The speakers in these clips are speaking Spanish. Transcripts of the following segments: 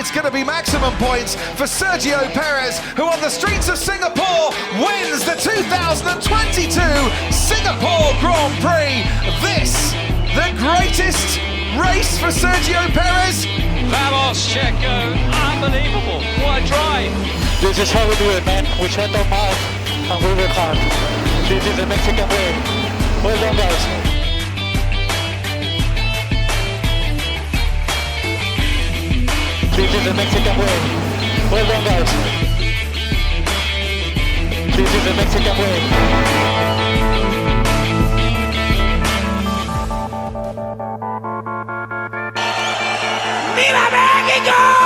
It's going to be maximum points for Sergio Perez, who on the streets of Singapore wins the 2022 Singapore Grand Prix. This, the greatest race for Sergio Perez. Vamos, Checo. Unbelievable. What a drive. This is how we do it, man. We shut our mouth and we work hard. This is the Mexican way. Well done, guys. This is the Mexican way. Well done, guys. This is the Mexican way. ¡Viva México!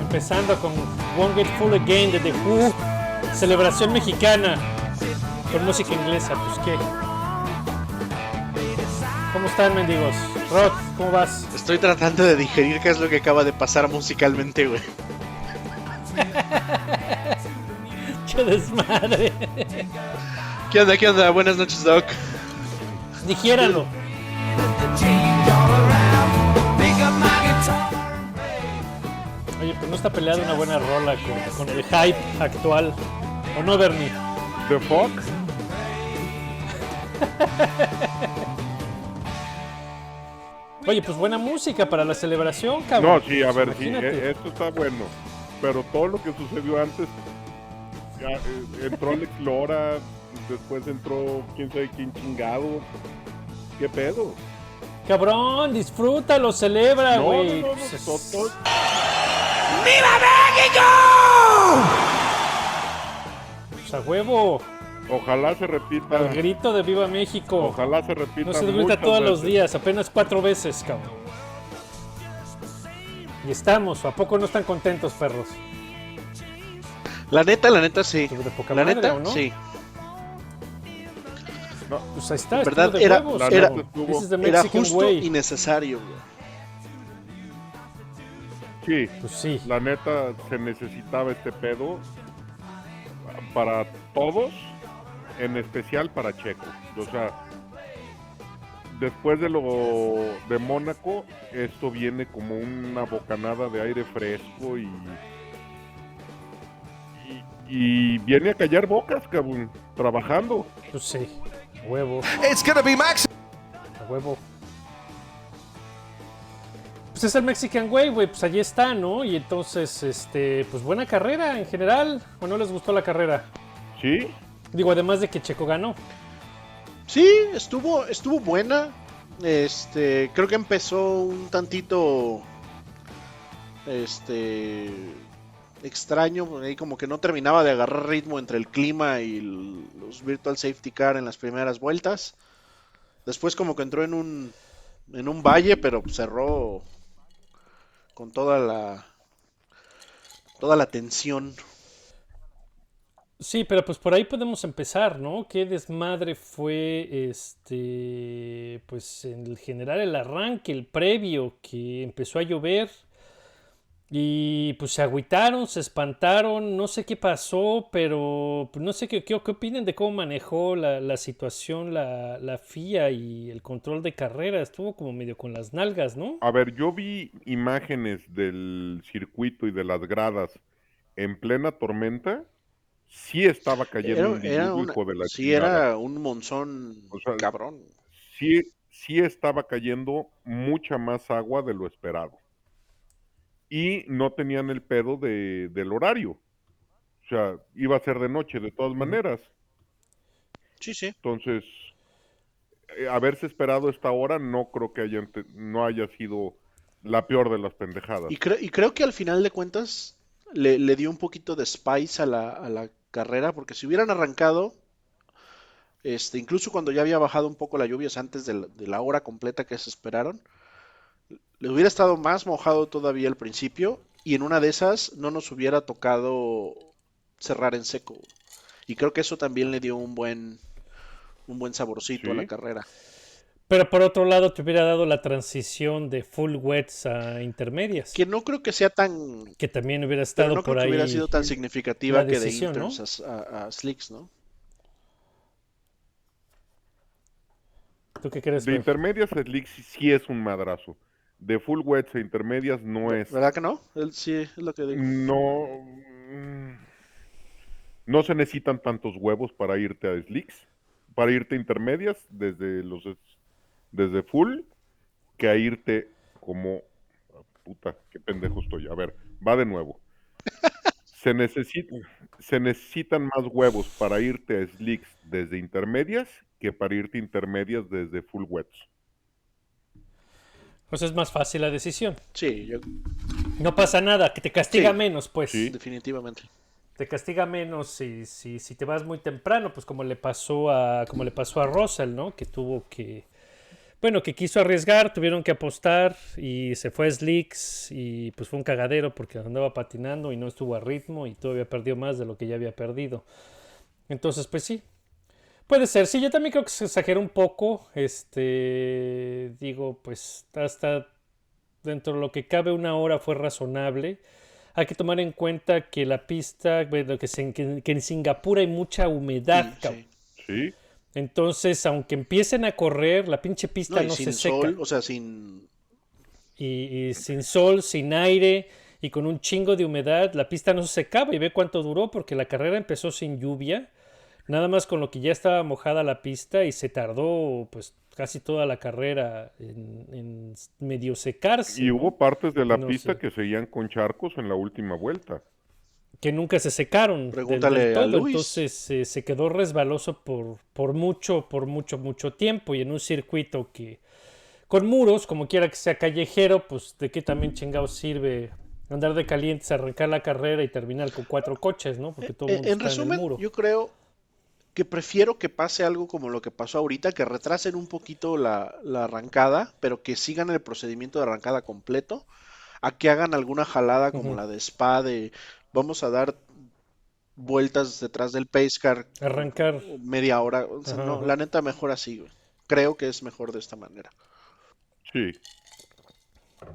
Empezando con Won't Get Full Again de The Who, celebración mexicana con música inglesa, pues qué. ¿Cómo están, mendigos? Rod, ¿cómo vas? Estoy tratando de digerir qué es lo que acaba de pasar musicalmente, güey. ¡Qué desmadre! ¿Qué onda, qué onda? Buenas noches, Doc. Digiéralo. Pues está peleada una buena rola con, con el hype actual. ¿O no, Bernie? The fuck? Oye, pues buena música para la celebración, cabrón. No, sí, a ver, sí, e- esto está bueno. Pero todo lo que sucedió antes, ya, eh, entró Alex Lora, después entró quién sabe quién chingado. ¿Qué pedo? Cabrón, disfrútalo, celebra, güey. no, no, Pues, no, ¡Viva México! pues, a huevo. ojalá se repita. El grito de Viva México. Ojalá se repita. No se grita todos los días, apenas cuatro veces, cabrón. Y estamos, ¿a poco no están contentos, perros? La neta, la neta, sí. Pues de poca La madre, neta, ¿o no? sí. Pues ahí está, verdad, de era- huevos, la era- Era justo way. y necesario, güey. Sí, Pues sí. la neta se necesitaba este pedo para todos, en especial para Checo. O sea, después de lo de Mónaco, esto viene como una bocanada de aire fresco y, y, viene a callar bocas, cabrón, trabajando. Pues sí. A huevo, It's to be a huevo. Pues es el Mexican Way, güey. Pues allí está, ¿no? Y entonces, este, pues buena carrera en general. ¿O no les gustó la carrera? ¿Sí? Digo, además de que Checo ganó. Sí, estuvo, estuvo buena. Este, creo que empezó un tantito, este, extraño, ahí como que no terminaba de agarrar ritmo entre el clima y el- los virtual safety car en las primeras vueltas. Después como que entró en un, en un valle, pero cerró con toda la, toda la tensión. Sí, pero pues por ahí podemos empezar, ¿no? Qué desmadre fue este, pues en general el arranque, el previo, que empezó a llover y pues se agüitaron, se espantaron, no sé qué pasó, pero pues, no sé qué, qué, qué opinan de cómo manejó la, la situación la, la FIA y el control de carrera, estuvo como medio con las nalgas, ¿no? A ver, yo vi imágenes del circuito y de las gradas en plena tormenta. Sí estaba cayendo Era, un era diluvio, una- hijo de la sí, chingada. era un monzón O sea, cabrón. Sí, sí estaba cayendo mucha más agua de lo esperado. Y no tenían el pedo de, del horario. O sea, iba a ser de noche de todas maneras. Sí, sí. Entonces, eh, haberse esperado esta hora no creo que no haya sido la peor de las pendejadas. Y, creo y creo que al final de cuentas le, le dio un poquito de spice a la, a la carrera, porque si hubieran arrancado, este, incluso cuando ya había bajado un poco la lluvia, antes de la, de la hora completa que se esperaron, le hubiera estado más mojado todavía al principio y en una de esas no nos hubiera tocado cerrar en seco. Y creo que eso también le dio un buen, un buen saborcito a la carrera. Pero por otro lado, te hubiera dado la transición de full wets a intermedias. Que no creo que sea tan, Que también hubiera pero estado no creo que hubiera sido tan significativa que de interns a, a- a slicks, ¿no? ¿Tú qué crees? De intermedias, Slick sí, sí es un madrazo. De full wets e intermedias no es. ¿Verdad que no? Él sí es lo que digo. No. mm, No se necesitan tantos huevos para irte a slicks, para irte a intermedias desde los es- desde full, que a irte como ah, puta, qué pendejo estoy. A ver, va de nuevo. Se necesitan, se necesitan más huevos para irte a slicks desde intermedias que para irte a intermedias desde full wets. Pues es más fácil la decisión. Sí, yo, No pasa nada, que te castiga Sí. menos, pues. Sí. definitivamente. Te castiga menos si, si, si te vas muy temprano, pues como le pasó a, como le pasó a Russell, ¿no? Que tuvo que. Bueno, que quiso arriesgar, tuvieron que apostar y se fue a Slicks y pues fue un cagadero porque andaba patinando y no estuvo a ritmo y todavía perdió más de lo que ya había perdido. Entonces, pues sí. Puede ser, sí, yo también creo que se exageró un poco. Este, digo, pues hasta dentro de lo que cabe una hora fue razonable. Hay que tomar en cuenta que la pista, bueno, que, se- que- que en Singapur hay mucha humedad, Sí, cabrón. sí. ¿Sí? Entonces, aunque empiecen a correr, la pinche pista No, no, y sin se seca. sol, o sea, sin... Y, y sin sol, sin aire y con un chingo de humedad, la pista no se secaba. Y ve cuánto duró, porque la carrera empezó sin lluvia, nada más con lo que ya estaba mojada la pista y se tardó pues casi toda la carrera en, en medio secarse. Y ¿no? hubo partes de la No pista sé. que seguían con charcos en la última vuelta. que nunca se secaron del- Pregúntale del a todo, Luis. entonces eh, se quedó resbaloso por, por mucho, por mucho, mucho tiempo y en un circuito que con muros, como quiera que sea callejero, pues de qué también chingados sirve andar de calientes, arrancar la carrera y terminar con cuatro coches, ¿no? Porque todo el Eh, mundo en está en el resumen, muro. yo creo que prefiero que pase algo como lo que pasó ahorita, que retrasen un poquito la, la arrancada, pero que sigan el procedimiento de arrancada completo, a que hagan alguna jalada como la de Spa, de vamos a dar vueltas detrás del pace car Arrancar. media hora. O sea, Ajá, no, ajá. la neta mejor así, güey. Creo que es mejor de esta manera. Sí.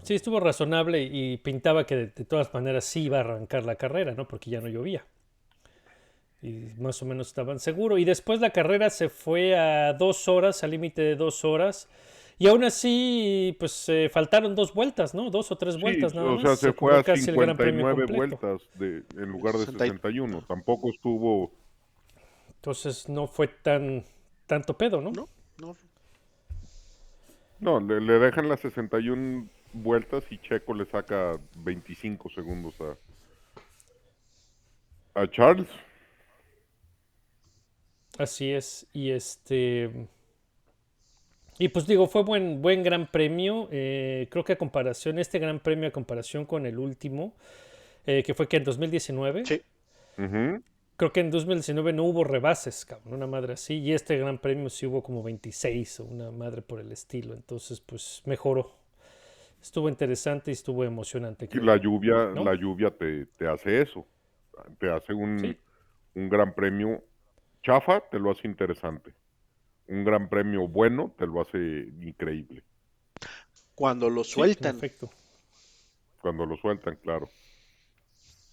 Sí, estuvo razonable y pintaba que de, de todas maneras sí iba a arrancar la carrera, ¿no? Porque ya no llovía. Y más o menos estaban seguros. Y después la carrera se fue a dos horas, al límite de dos horas. Y aún así, pues eh, faltaron dos vueltas, ¿no? Dos o tres Sí, vueltas nada o más. sea, se fue acabó a casi el Gran Premio 59 completo. vueltas de, en lugar de 60 y- 61. Tampoco estuvo. Entonces no fue tan tanto pedo, ¿no? ¿No? No, No, le, le dejan las 61 vueltas y Checo le saca 25 segundos a, a Charles. Así es. Y este. Y pues digo, fue buen, buen gran premio. eh, creo que a comparación, este gran premio a comparación con el último, eh, que fue que en 2019. Sí. Creo que en 2019 no hubo rebases, cabrón, una madre así. Y este gran premio sí hubo como 26 o una madre por el estilo. Entonces, pues mejoró. Estuvo interesante y estuvo emocionante. Y la lluvia, ¿No? la lluvia te, te hace eso. Te hace un, Sí. un gran premio chafa, te lo hace interesante. Un gran premio bueno, te lo hace increíble. Cuando lo Sí, sueltan. perfecto. Cuando lo sueltan, claro.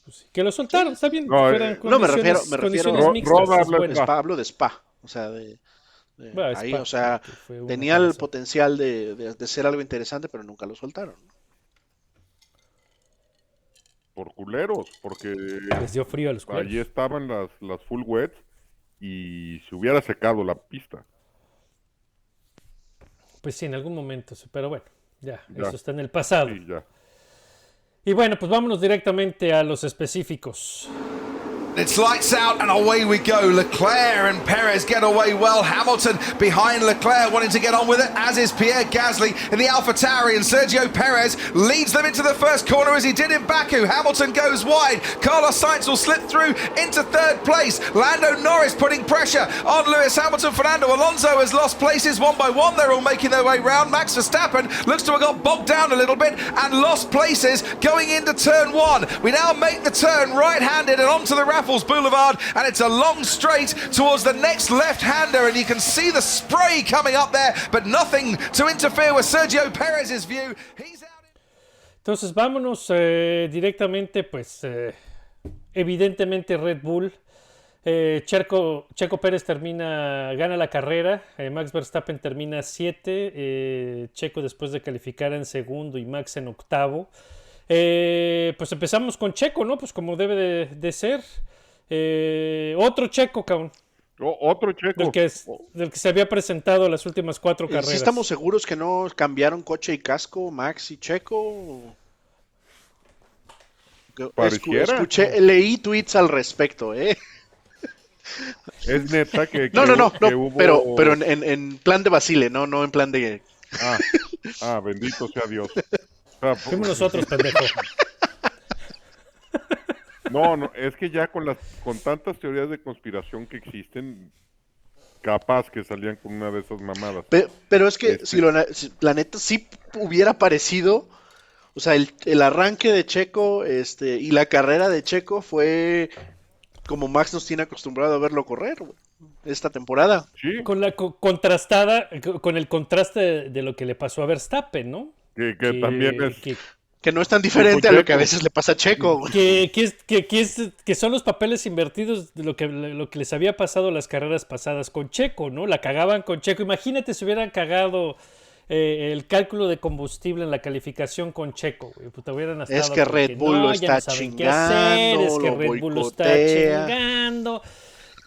Pues sí, que lo soltaron, está bien. No, eh, No, me refiero- me refiero- Ro- mixtas, Roda es habla- bueno. Spa, hablo de Spa. O sea, de, de Bueno, ahí, Spa, o sea, tenía el potencial de, de- de ser algo interesante, pero nunca lo soltaron. Por culeros, porque Les dio frío a los culeros. allí estaban las, las full wets y se hubiera secado la pista. Pues sí, en algún momento, pero bueno, ya, Ya. eso está en el pasado. Sí, ya. Y bueno, pues vámonos directamente a los específicos. It's lights out and away we go. Leclerc and Perez get away well. Hamilton behind Leclerc wanting to get on with it, as is Pierre Gasly in the Alpha Tauri. And Sergio Perez leads them into the first corner as he did in Baku. Hamilton goes wide. Carlos Sainz will slip through into third place. Lando Norris putting pressure on Lewis Hamilton. Fernando Alonso has lost places one by one. They're all making their way round. Max Verstappen looks to have got bogged down a little bit and lost places going into turn one. We now make the turn right handed and onto the And it's a long straight towards the next left hander. And you can see the spray coming up there, but nothing to interfere with Sergio view. Entonces vámonos eh, directamente, pues eh, evidentemente Red Bull. Eh, Checo, Checo Pérez termina, gana la carrera, Max Verstappen termina 7, eh, Checo después de calificar en segundo y Max en octavo. Pues empezamos con Checo, ¿no? Pues como debe de, de ser. Eh, otro Checo, cabrón, O- otro checo. del que, es- del que se había presentado las últimas cuatro Eh, carreras. ¿Sí estamos seguros que no cambiaron coche y casco, Max y Checo? Escu- escuché, leí tweets al respecto, ¿eh? Es neta que. No, que no, hubo- no, que no, hubo- pero, pero en, plan de Basile, no, no en plan de... Ah, ah, bendito sea Dios. Sea, Fuimos nosotros, pendejo. No, no, es que ya con las con tantas teorías de conspiración que existen, capaz que salían con una de esas mamadas. Pe- Pero es que Este- si, lo, na- si la neta sí hubiera parecido, o sea, el, el arranque de Checo este, y la carrera de Checo fue como Max nos tiene acostumbrado a verlo correr esta temporada. Sí, Con la co- contrastada, co- con el contraste de, de lo que le pasó a Verstappen, ¿no? que, que Que- también es. que- Que no es tan diferente a lo que a veces le pasa a Checo. güey. que, que, es- que, que es- que son los papeles invertidos de lo que, lo que les había pasado las carreras pasadas con Checo, ¿no? La cagaban con Checo. Imagínate si hubieran cagado eh, el cálculo de combustible en la calificación con Checo, güey. Puta, hubieran Es que Red Bull lo no, ya está no saben qué hacer, es chingando, que lo Red Bull lo está chingando.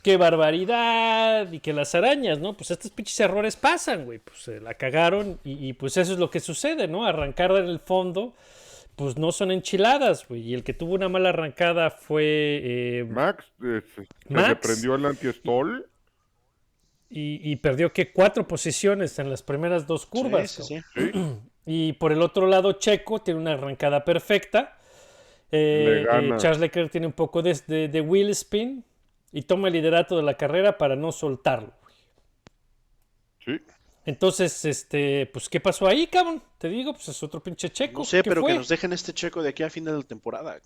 Qué barbaridad y que las arañas, ¿no? Pues estos pinches errores pasan, güey. Pues se la cagaron y, y, pues eso es lo que sucede, ¿no? Arrancar en el fondo, pues no son enchiladas, güey. Y el que tuvo una mala arrancada fue eh, Max, eh, se, se le Max. prendió el anti-stall. y, y perdió que cuatro posiciones en las primeras dos curvas. Sí, sí, cabrón. sí. Sí, Y por el otro lado, Checo tiene una arrancada perfecta. Eh, Le eh, Charles Leclerc tiene un poco de, de, de wheel spin y toma el liderato de la carrera para no soltarlo. sí. Entonces, este, pues, ¿qué pasó ahí, cabrón? Te digo, pues es otro pinche Checo. No sé, ¿Qué pero fue? que nos dejen este Checo de aquí a fin de la temporada.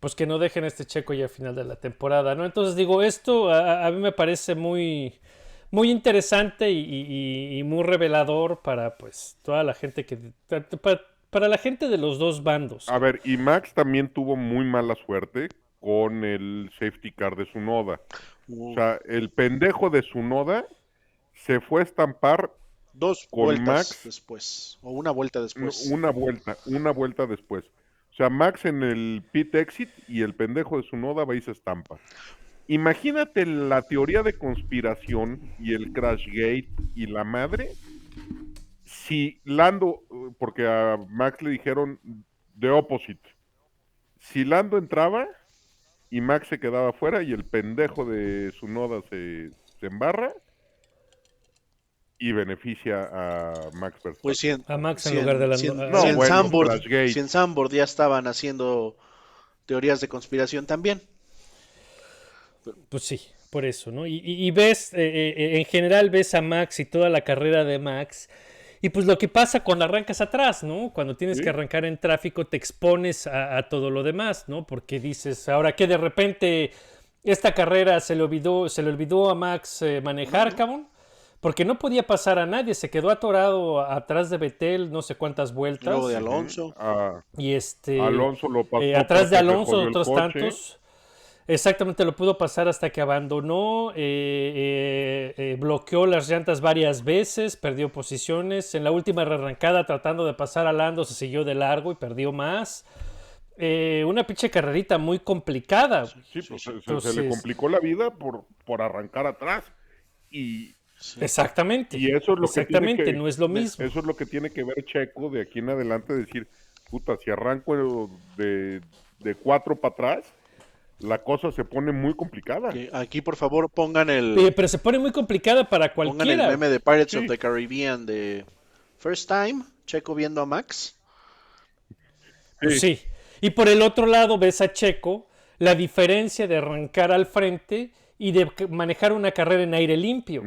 Pues que no dejen este Checo ya al final de la temporada, ¿no? Entonces digo, esto a, a mí me parece muy, muy interesante y, y- y muy revelador para, pues, toda la gente que, para, para la gente de los dos bandos. A ver, y Max también tuvo muy mala suerte con el safety car de su noda. O sea, el pendejo de su noda se fue a estampar Dos Con vueltas Max. después. O una vuelta después. una vuelta, una vuelta después. O sea, Max en el pit exit y el pendejo de su noda va y se estampa. Imagínate la teoría de conspiración y el crash gate y la madre. Si Lando, porque a Max le dijeron the opposite. Si Lando entraba y Max se quedaba fuera y el pendejo de su noda se, se embarra y beneficia a Max Verstappen. Pues si en, A Max en si lugar de la- si en- No, si en bueno, si en ya estaban haciendo teorías de conspiración también. Pues sí, por eso, ¿no? Y, y- y ves, eh, eh, en general ves a Max y toda la carrera de Max. Y pues lo que pasa cuando arrancas atrás, ¿no? Cuando tienes Sí. que arrancar en tráfico te expones a, a todo lo demás, ¿no? Porque dices, ahora que de repente esta carrera se le olvidó, se le olvidó a Max eh, manejar, cabrón. Porque no podía pasar a nadie, se quedó atorado atrás de Betel no sé cuántas vueltas. Luego de Alonso. A- Y este. Alonso lo pasó eh, atrás de Alonso, otros coche. tantos. Exactamente, lo pudo pasar hasta que abandonó, eh, eh, eh, bloqueó las llantas varias veces, perdió posiciones. En la última arrancada, tratando de pasar a Lando, se siguió de largo y perdió más. Eh, una pinche carrerita muy complicada. Sí, pues se- se, le complicó la vida por, por arrancar atrás. Y, Exactamente. y eso es lo Exactamente, que tiene que, no es lo mismo. Eso es lo que tiene que ver Checo de aquí en adelante, decir, puta, si arranco de, de cuatro para atrás, la cosa se pone muy complicada. Que Aquí, por favor, pongan el, pero se pone muy complicada para pongan el cualquiera. meme de Pirates Sí. of the Caribbean de First Time, Checo viendo a Max. Pues sí. Y por el otro lado ves a Checo la diferencia de arrancar al frente y de manejar una carrera en aire limpio.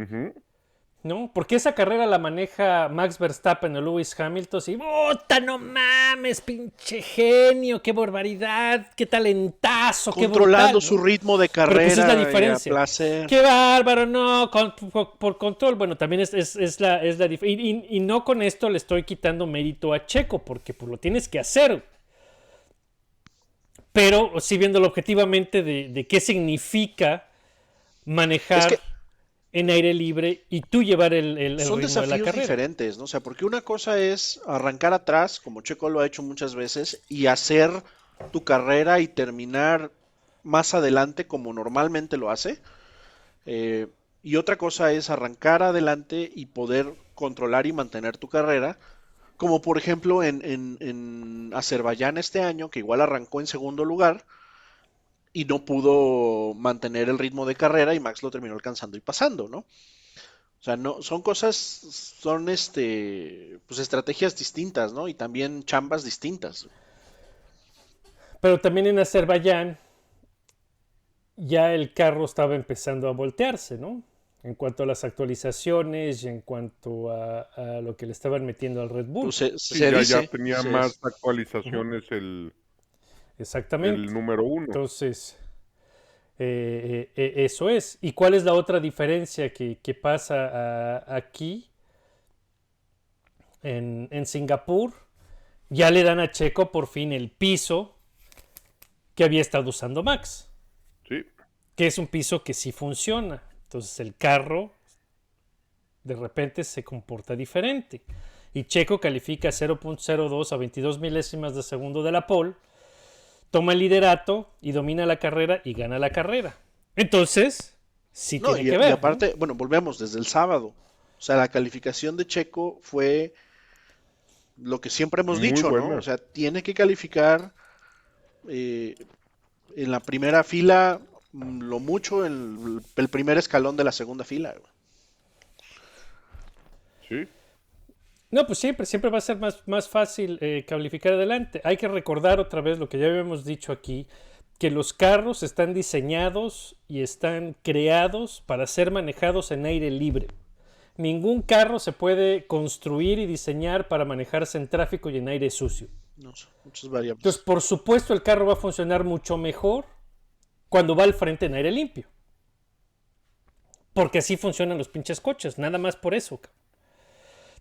¿no? Porque esa carrera la maneja Max Verstappen o Lewis Hamilton y ¡Puta, no mames, pinche genio! ¡Qué barbaridad! ¡Qué talentazo! ¡Qué Controlando brutal, su ¿no? ritmo de Pero carrera. pues es la diferencia. placer. ¡Qué bárbaro! No, con- por, por control. Bueno, también es, es- es la, es la dif- y, y- y no con esto le estoy quitando mérito a Checo, porque pues, lo tienes que hacer. Pero sí viéndolo objetivamente de, de qué significa manejar Es que- en aire libre y tú llevar el, el- el Son ritmo de la desafíos carrera. diferentes, ¿no? O sea, porque una cosa es arrancar atrás, como Checo lo ha hecho muchas veces, y hacer tu carrera y terminar más adelante como normalmente lo hace. Eh, y otra cosa es arrancar adelante y poder controlar y mantener tu carrera. Como por ejemplo en, en, en Azerbaiyán este año, que igual arrancó en segundo lugar y no pudo mantener el ritmo de carrera y Max lo terminó alcanzando y pasando, ¿no? O sea, no, son cosas, son este, pues estrategias distintas, ¿no? Y también chambas distintas. Pero también en Azerbaiyán ya el carro estaba empezando a voltearse, ¿no? En cuanto a las actualizaciones y en cuanto a, a lo que le estaban metiendo al Red Bull. Pues se, Sí, se ya, dice, ya tenía se- más actualizaciones el, Exactamente. el número uno. Entonces, eh, eh, eh, eso es. ¿Y cuál es la otra diferencia que, que pasa a- aquí? En, en Singapur, ya le dan a Checo por fin el piso que había estado usando Max, Sí, que es un piso que sí funciona. Entonces el carro de repente se comporta diferente. Y Checo califica 0.02 a 22 milésimas de segundo de la pole toma el liderato y domina la carrera y gana la carrera. Entonces, sí No, tiene y, que y ver. ¿no? aparte, bueno, volvemos desde el sábado. O sea, la calificación de Checo fue lo que siempre hemos Muy dicho, ¿no? O sea, tiene que calificar eh, en la primera fila, mm, lo mucho, el, el primer escalón de la segunda fila. sí. No, pues siempre, siempre va a ser más, más fácil eh, calificar adelante. Hay que recordar otra vez lo que ya habíamos dicho aquí, que los carros están diseñados y están creados para ser manejados en aire libre. Ningún carro se puede construir y diseñar para manejarse en tráfico y en aire sucio. No muchas variables. Entonces, por supuesto, el carro va a funcionar mucho mejor cuando va al frente en aire limpio. Porque así funcionan los pinches coches, nada más por eso. cabrón.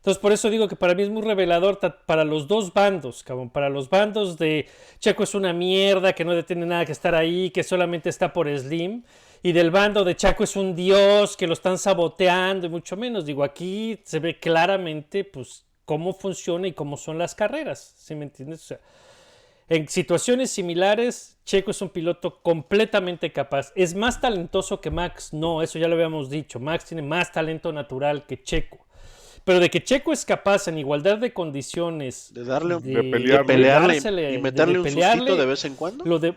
Entonces, por eso digo que para mí es muy revelador para los dos bandos, cabrón. Para los bandos de Checo es una mierda, que no tiene nada que estar ahí, que solamente está por Slim. Y del bando de Chaco es un dios, que lo están saboteando y mucho menos. Digo, aquí se ve claramente, pues, cómo funciona y cómo son las carreras. ¿Sí me entiendes? O sea, en situaciones similares, Checo es un piloto completamente capaz. Es más talentoso que Max, no, eso ya lo habíamos dicho. Max tiene más talento natural que Checo. Pero de que Checo es capaz en igualdad de condiciones De darle un- De pelearle. de pelearle y meterle de un pelearle, sustito de vez en cuando. lo de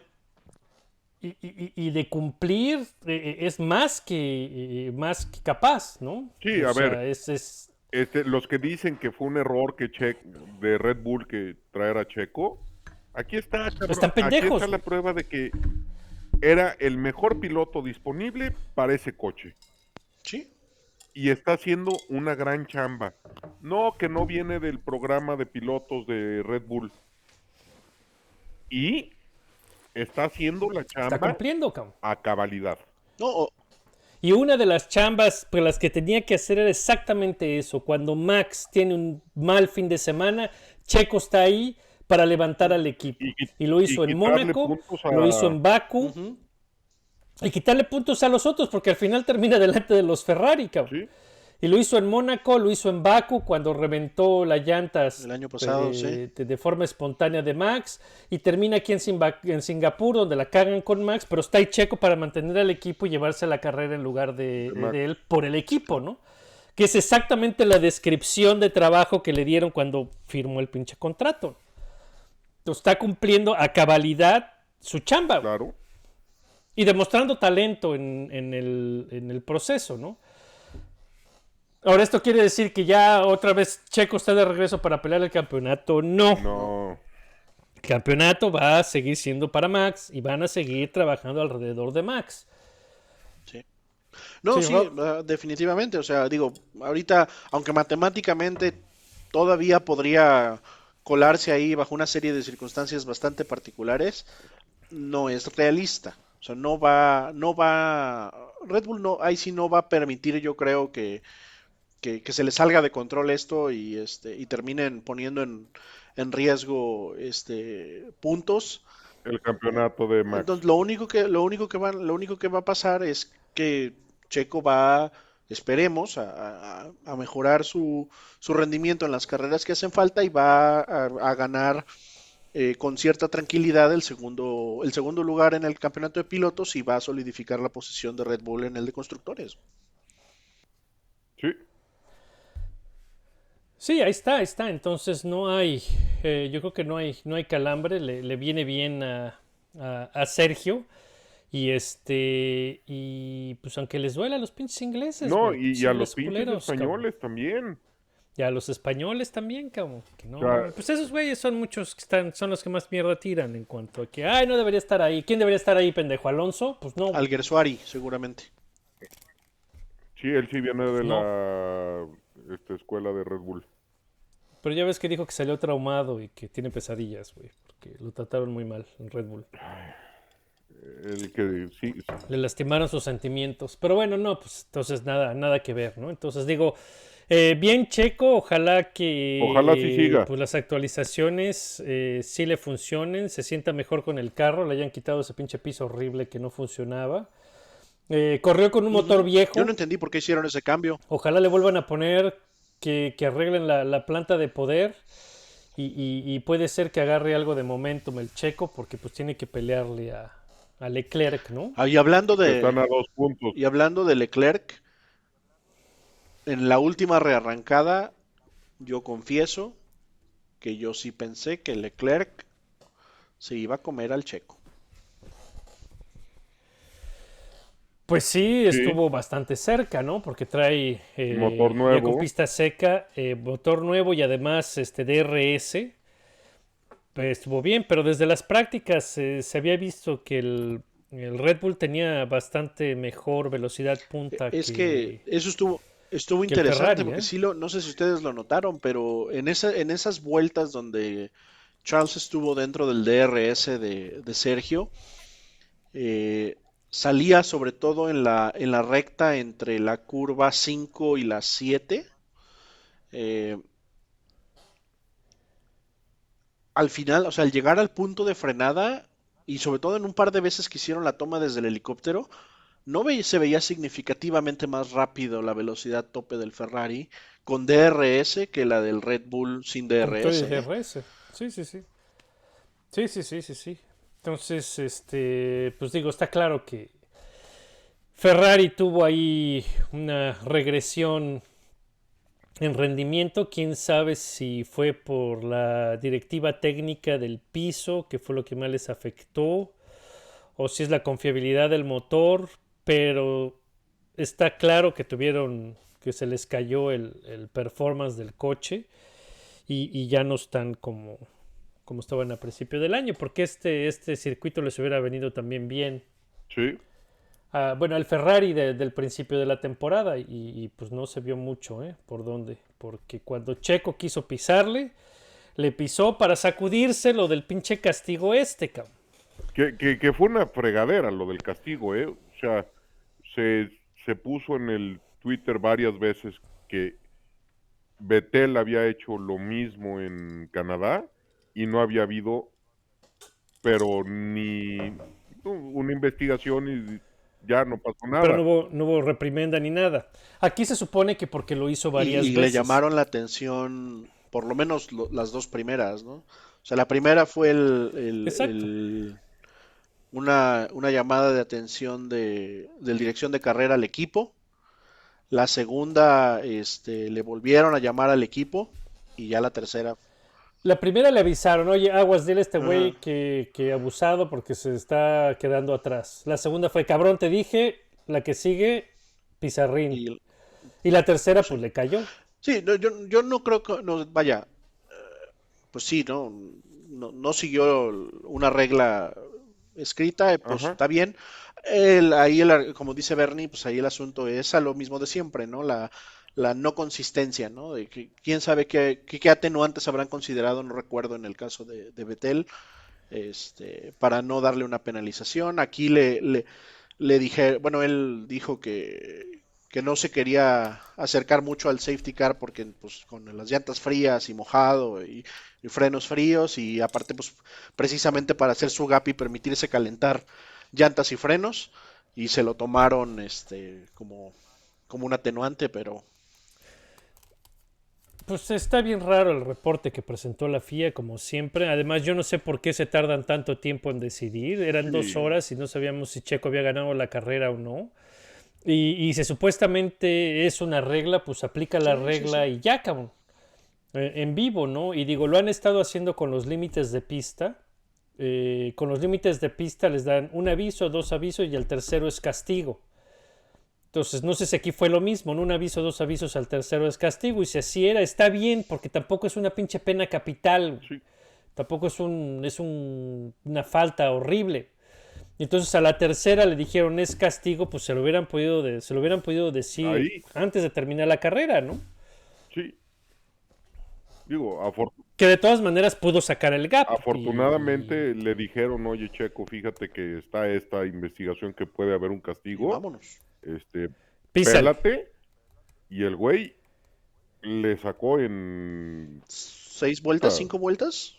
y, y- y de cumplir eh, es más que eh, más que capaz, ¿no? Sí, O a sea, ver. es, es- Este, los que dicen que fue un error que che de Red Bull que traer a Checo, aquí está, cabrón. Están Aquí está la prueba de que era el mejor piloto disponible para ese coche. Sí. Y está haciendo una gran chamba. No, que no viene del programa de pilotos de Red Bull. Y está haciendo la está chamba cumpliendo, cabrón. a cabalidad. No, Y una de las chambas por las que tenía que hacer era exactamente eso. Cuando Max tiene un mal fin de semana, Checo está ahí para levantar al equipo. Y- Y, lo hizo y en Mónaco, a- lo hizo en Baku, y quitarle puntos a los otros, porque al final termina delante de los Ferrari, cabrón. ¿sí? Y lo hizo en Mónaco, lo hizo en Baku cuando reventó las llantas El año pasado, eh, sí. de, de forma espontánea de Max y termina aquí en, Simba- en Singapur donde la cagan con Max, pero está ahí Checo para mantener al equipo y llevarse la carrera en lugar de, De de él por el equipo, ¿no? Que es exactamente la descripción de trabajo que le dieron cuando firmó el pinche contrato. Está cumpliendo a cabalidad su chamba. Claro. y demostrando talento en, en el, en el proceso, ¿no? Ahora, ¿esto quiere decir que ya otra vez Checo está de regreso para pelear el campeonato? No. No. El campeonato va a seguir siendo para Max y van a seguir trabajando alrededor de Max. No, Sí, sí, Rob. ah, definitivamente. O sea, digo, ahorita, aunque matemáticamente todavía podría colarse ahí bajo una serie de circunstancias bastante particulares, no es realista. O sea, no va, no va, Red Bull no, ahí sí no va a permitir, yo creo que, que, que se le salga de control esto y este, y terminen poniendo en, en riesgo este puntos. El campeonato de Max. Entonces, lo único que, lo único que va, lo único que va a pasar es que Checo va, esperemos, a, a- a mejorar su, su rendimiento en las carreras que hacen falta y va a, a ganar eh, con cierta tranquilidad el segundo, el segundo lugar en el campeonato de pilotos y va a solidificar la posición de Red Bull en el de constructores. Sí. Sí, ahí está, ahí está. Entonces no hay, eh, yo creo que no hay, no hay calambre. Le, le viene bien a, a- a Sergio. Y este, y pues aunque les duela a los pinches ingleses. No, y, y son a los pinches culeros, cabrón. españoles también. Y a los españoles también, cabrón. Que no, O sea- pues esos güeyes son muchos que están, son los que más mierda tiran en cuanto a que, ay, no debería estar ahí. ¿Quién debería estar ahí, pendejo? ¿Alonso? Pues no. Alguersuari, seguramente. Sí, él sí viene de No. la este, escuela de Red Bull. Pero ya ves que dijo que salió traumado y que tiene pesadillas, güey. Porque lo trataron muy mal en Red Bull. El que sí, Le lastimaron sus sentimientos. Pero bueno, no, pues entonces nada, nada que ver, ¿no? Entonces digo, eh, bien Checo, ojalá que Ojalá sí siga. pues las actualizaciones eh, sí le funcionen, se sienta mejor con el carro, le hayan quitado ese pinche piso horrible que no funcionaba. Eh, corrió con un motor viejo. Yo no entendí por qué hicieron ese cambio. Ojalá le vuelvan a poner que, que arreglen la, la planta de poder. Y, y- y puede ser que agarre algo de momentum el checo, porque pues tiene que pelearle a, a Leclerc, ¿no? Ah, y hablando de, están a dos puntos. Y hablando de Leclerc, en la última rearrancada, yo confieso que yo sí pensé que Leclerc se iba a comer al checo. Pues sí, estuvo bastante cerca, ¿no? Porque trae eh, Motor nuevo. con pista seca, eh, motor nuevo y además este DRS. Pues estuvo bien, pero desde las prácticas eh, se había visto que el, el Red Bull tenía bastante mejor velocidad punta Es que eso estuvo, estuvo interesante Ferrari, porque ¿eh? sí lo, no sé si ustedes lo notaron, pero en esa, en esas vueltas donde Charles estuvo dentro del DRS de, de Sergio, eh, salía sobre todo en la, en la recta entre la curva 5 y la 7. eh, al final, o sea, al llegar al punto de frenada, y sobre todo en un par de veces que hicieron la toma desde el helicóptero, no ve- se veía significativamente más rápido la velocidad tope del Ferrari con DRS que la del Red Bull sin DRS. el ¿eh? DRS. Sí, sí, sí. Sí, sí, sí, sí, sí. Entonces, este, pues digo, está claro que Ferrari tuvo ahí una regresión en rendimiento. Quién sabe si fue por la directiva técnica del piso, que fue lo que más les afectó, o si es la confiabilidad del motor, pero está claro que tuvieron, que se les cayó el, el performance del coche y, ya no están como, como estaban a principio del año, porque este, este circuito les hubiera venido también bien. Sí. Ah, bueno, el Ferrari de- del principio de la temporada y, pues no se vio mucho, ¿eh? ¿Por dónde? Porque cuando Checo quiso pisarle, le pisó para sacudirse lo del pinche castigo este, cabrón. Que, que, que fue una fregadera lo del castigo, ¿eh? O sea, se, se puso en el Twitter varias veces que Betel había hecho lo mismo en Canadá y no había habido, pero ni una investigación y ya no pasó nada. Pero no hubo, no hubo reprimenda ni nada. Aquí se supone que porque lo hizo varias Y, y le veces. llamaron la atención, por lo menos lo- las dos primeras, ¿no? O sea, la primera fue el, el- Exacto. el- una, una llamada de atención de, del dirección de carrera al equipo. La segunda, este, le volvieron a llamar al equipo. Y ya la tercera La primera le avisaron, oye, aguas, dile a este güey que, que abusado porque se está quedando atrás. La segunda fue, cabrón, te dije. La que sigue, Pizarrín. Y, Y- la tercera, pues le cayó. sí, no, yo, yo no creo que, no, vaya, eh, pues sí, ¿no? No, no siguió una regla escrita, eh, pues está bien. El- ahí, el- como dice Bernie, pues ahí el asunto es a lo mismo de siempre, ¿no? La, la no consistencia, ¿no? De quién sabe qué, qué, atenuantes habrán considerado, no recuerdo en el caso de, de Betel, este, para no darle una penalización. Aquí le, le, le dije, bueno, él dijo que, que no se quería acercar mucho al safety car porque pues con las llantas frías y mojado y, y frenos fríos y aparte pues precisamente para hacer su gap y permitirse calentar llantas y frenos y se lo tomaron este como como un atenuante, pero Pues está bien raro el reporte que presentó la FIA, como siempre. Además, yo no sé por qué se tardan tanto tiempo en decidir. Eran dos horas y no sabíamos si Checo había ganado la carrera o no. Y, y si supuestamente es una regla, pues aplica la Sí, sí, regla y ya, cabrón. Eh, en vivo, ¿no? Y digo, lo han estado haciendo con los límites de pista. Eh, con los límites de pista les dan un aviso, dos avisos y el tercero es castigo. Entonces, no sé si aquí fue lo mismo, ¿no? Un aviso, dos avisos, al tercero es castigo. Y si así era, está bien, porque tampoco es una pinche pena capital. Sí. Tampoco es, un, es un- una falta horrible. Entonces a la tercera le dijeron es castigo, pues se lo hubieran podido, de- se lo hubieran podido decir Ahí. antes de terminar la carrera, ¿no? Sí. Digo, afor- Que de todas maneras pudo sacar el gap. y- afortunadamente le dijeron, oye Checo, fíjate que está esta investigación que puede haber un castigo. vámonos. Este, Písale. pélate. Y el güey le sacó en ¿Seis vueltas? Ah. ¿Cinco vueltas?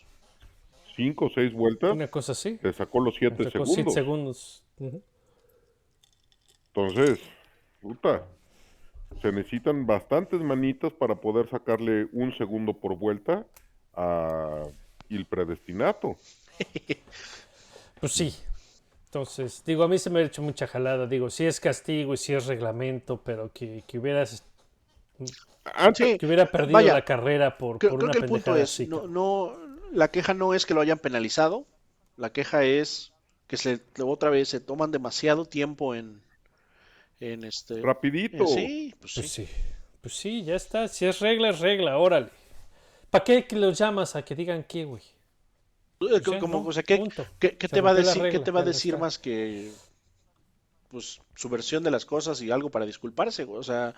cinco o seis vueltas, Una cosa así. le sacó los siete Sacó segundos. siete segundos. Ujú. Entonces, puta, se necesitan bastantes manitas para poder sacarle un segundo por vuelta a el predestinato. Pues sí. Entonces, digo, a mí se me ha hecho mucha jalada. Digo, si es castigo y si es reglamento, pero que, que hubieras Antes, Sí, que hubiera perdido vaya, la carrera por, Creo, por creo una que el punto pendejada es, así, no, la queja no es que lo hayan penalizado, la queja es que se otra vez se toman demasiado tiempo en, en este, rapidito. eh, sí, pues Pues sí. Pues sí, ya está. Si es regla, es regla, órale. ¿Para qué que los llamas a que digan qué, güey? Eh, ya, como, ¿no? o sea, ¿qué, te va a decir, qué regla, te va a ya decir está. más que pues su versión de las cosas y algo para disculparse? O sea,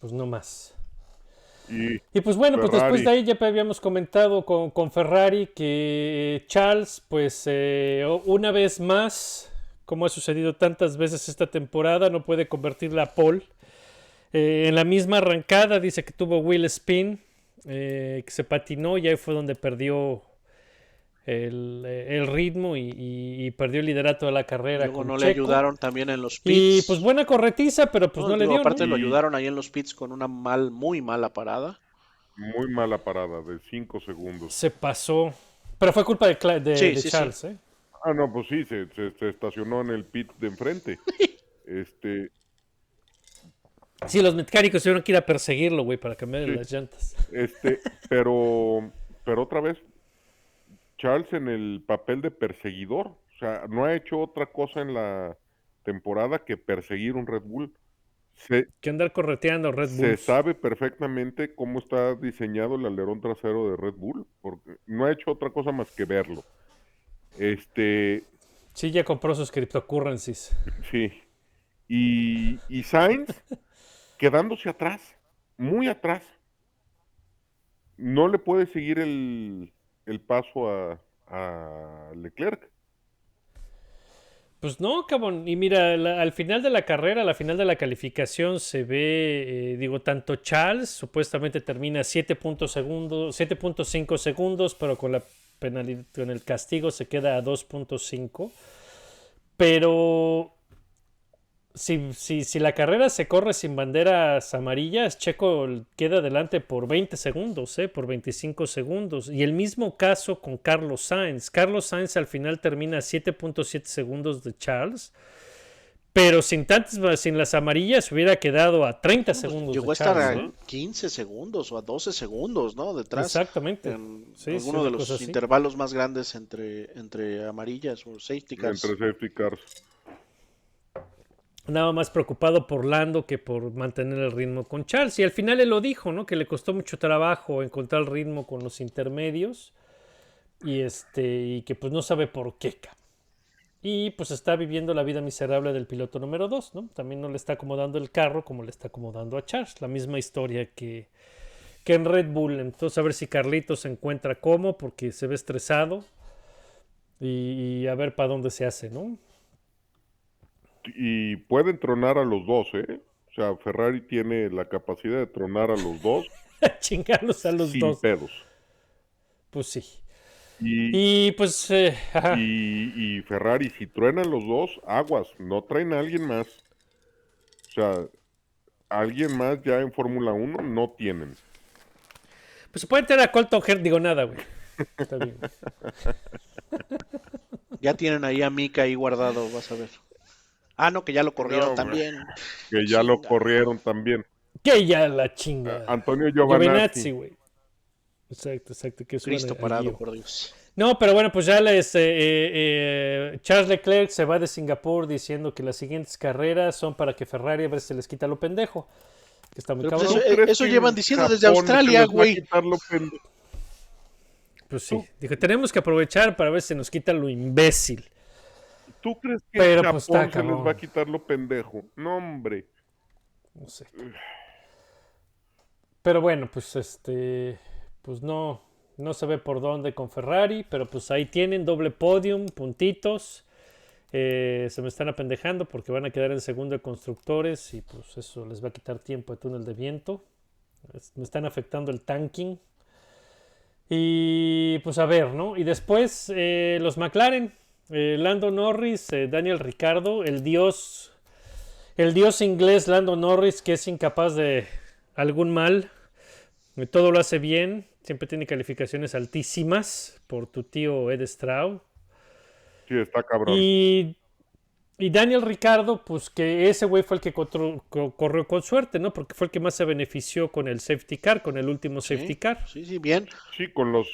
Pues no más. Y Y pues bueno, pues después de ahí ya habíamos comentado con, con Ferrari que Charles, pues eh, una vez más, como ha sucedido tantas veces esta temporada, no puede convertir la pole. Eh, en la misma arrancada dice que tuvo Will Spin, eh, que se patinó y ahí fue donde perdió el, eh, el ritmo y, y- y perdió el liderato de la carrera. luego con no le ayudaron también en los Y pits. pues buena corretiza, pero pues No, no, le dio. aparte ¿no? lo Y- ayudaron ahí en los pits con una mal, muy mala parada. muy mala parada de cinco segundos. Se pasó. Pero fue culpa de, Cla- de- Sí, de sí, sí. Charles, ¿eh? Ah, no, pues sí, se, se- se estacionó en el pit de enfrente. Este, Sí, los mecánicos tuvieron que ir a perseguirlo, güey, para cambiar Sí. las llantas. este, pero, pero otra vez, Charles en el papel de perseguidor. O sea, no ha hecho otra cosa en la temporada que perseguir un Red Bull. Se, Que andar correteando Red se Bull. sabe perfectamente cómo está diseñado el alerón trasero de Red Bull, porque no ha hecho otra cosa más que verlo. Este, Sí, ya compró sus cryptocurrencies. sí. Y, y Sainz quedándose atrás, muy atrás. No le puede seguir el, el paso a, Leclerc. Pues no, cabrón. Y mira, al final de la carrera, al final de la calificación, se ve, eh, digo, tanto Charles supuestamente termina 7 puntos segundos, 7.5 segundos, pero con la penalidad, con el castigo se queda a 2.5. Pero si, si, si la carrera se corre sin banderas amarillas, Checo queda adelante por 20 segundos, ¿eh? por 25 segundos. Y el mismo caso con Carlos Sainz. Carlos Sainz al final termina a 7.7 segundos de Charles. Pero sin tantas, sin las amarillas hubiera quedado a 30 segundos. Llegó de a estar a ¿no? 15 segundos o a 12 segundos, ¿no? Detrás. Exactamente. En Sí, sí, alguno de los así. intervalos más grandes entre, entre amarillas o safety cars. Entre safety cars. Nada más preocupado por Lando que por mantener el ritmo con Charles. Y al final él lo dijo, ¿no? Que le costó mucho trabajo encontrar el ritmo con los intermedios. Y este. Y que pues no sabe por qué. Y pues está viviendo la vida miserable del piloto número 2, ¿no? También no le está acomodando el carro como le está acomodando a Charles. La misma historia que, que en Red Bull. Entonces a ver si Carlitos se encuentra cómo, porque se ve estresado. Y, y a ver para dónde se hace, ¿no? Y pueden tronar a los dos, ¿eh? O sea, Ferrari tiene la capacidad de tronar a los dos Chingarlos a los sin dos. pedos. Pues sí. Y, Y pues, eh, y, y Ferrari, si truenan los dos, aguas, no traen a alguien más. O sea, alguien más ya en Fórmula 1 no tienen. pues se puede tener a Colton digo nada, güey. Está bien. Ya tienen ahí a Mika ahí guardado, vas a ver. Ah, no, que ya lo corrieron No, también. Que ya lo corrieron también. Que ya la chinga. Antonio Giovanazzi. güey. Exacto, exacto. Que Cristo parado, por Dios. No, pero bueno, pues ya les, eh, eh, eh, Charles Leclerc se va de Singapur diciendo que las siguientes carreras son para que Ferrari a ver si se les quita lo pendejo. Que está muy Pero pues cabrón. eso- ¿Crees eso que llevan en diciendo desde Australia, güey. Pues sí. Dijo, tenemos que aprovechar para ver si nos quita lo imbécil. ¿Tú crees que Pero, Japón pues, se les va a quitar lo pendejo? No, hombre. No sé. Pero bueno, pues este. Pues no. No se ve por dónde con Ferrari. Pero pues ahí tienen doble podium, puntitos. Eh, se me están apendejando porque van a quedar en segundo de constructores. Y pues eso les va a quitar tiempo de túnel de viento. Es- Me están afectando el tanking. Y pues a ver, ¿no? Y después eh, los McLaren. Eh, Lando Norris, eh, Daniel Ricardo, el dios el dios inglés Lando Norris, que es incapaz de algún mal, eh, todo lo hace bien, siempre tiene calificaciones altísimas por tu tío Ed Straub. Sí, está cabrón. Y, y Daniel Ricardo, pues que ese güey fue el que contro- co- corrió con suerte, ¿no? Porque fue el que más se benefició con el safety car, con el último safety car. Sí, sí, bien. Sí, con los,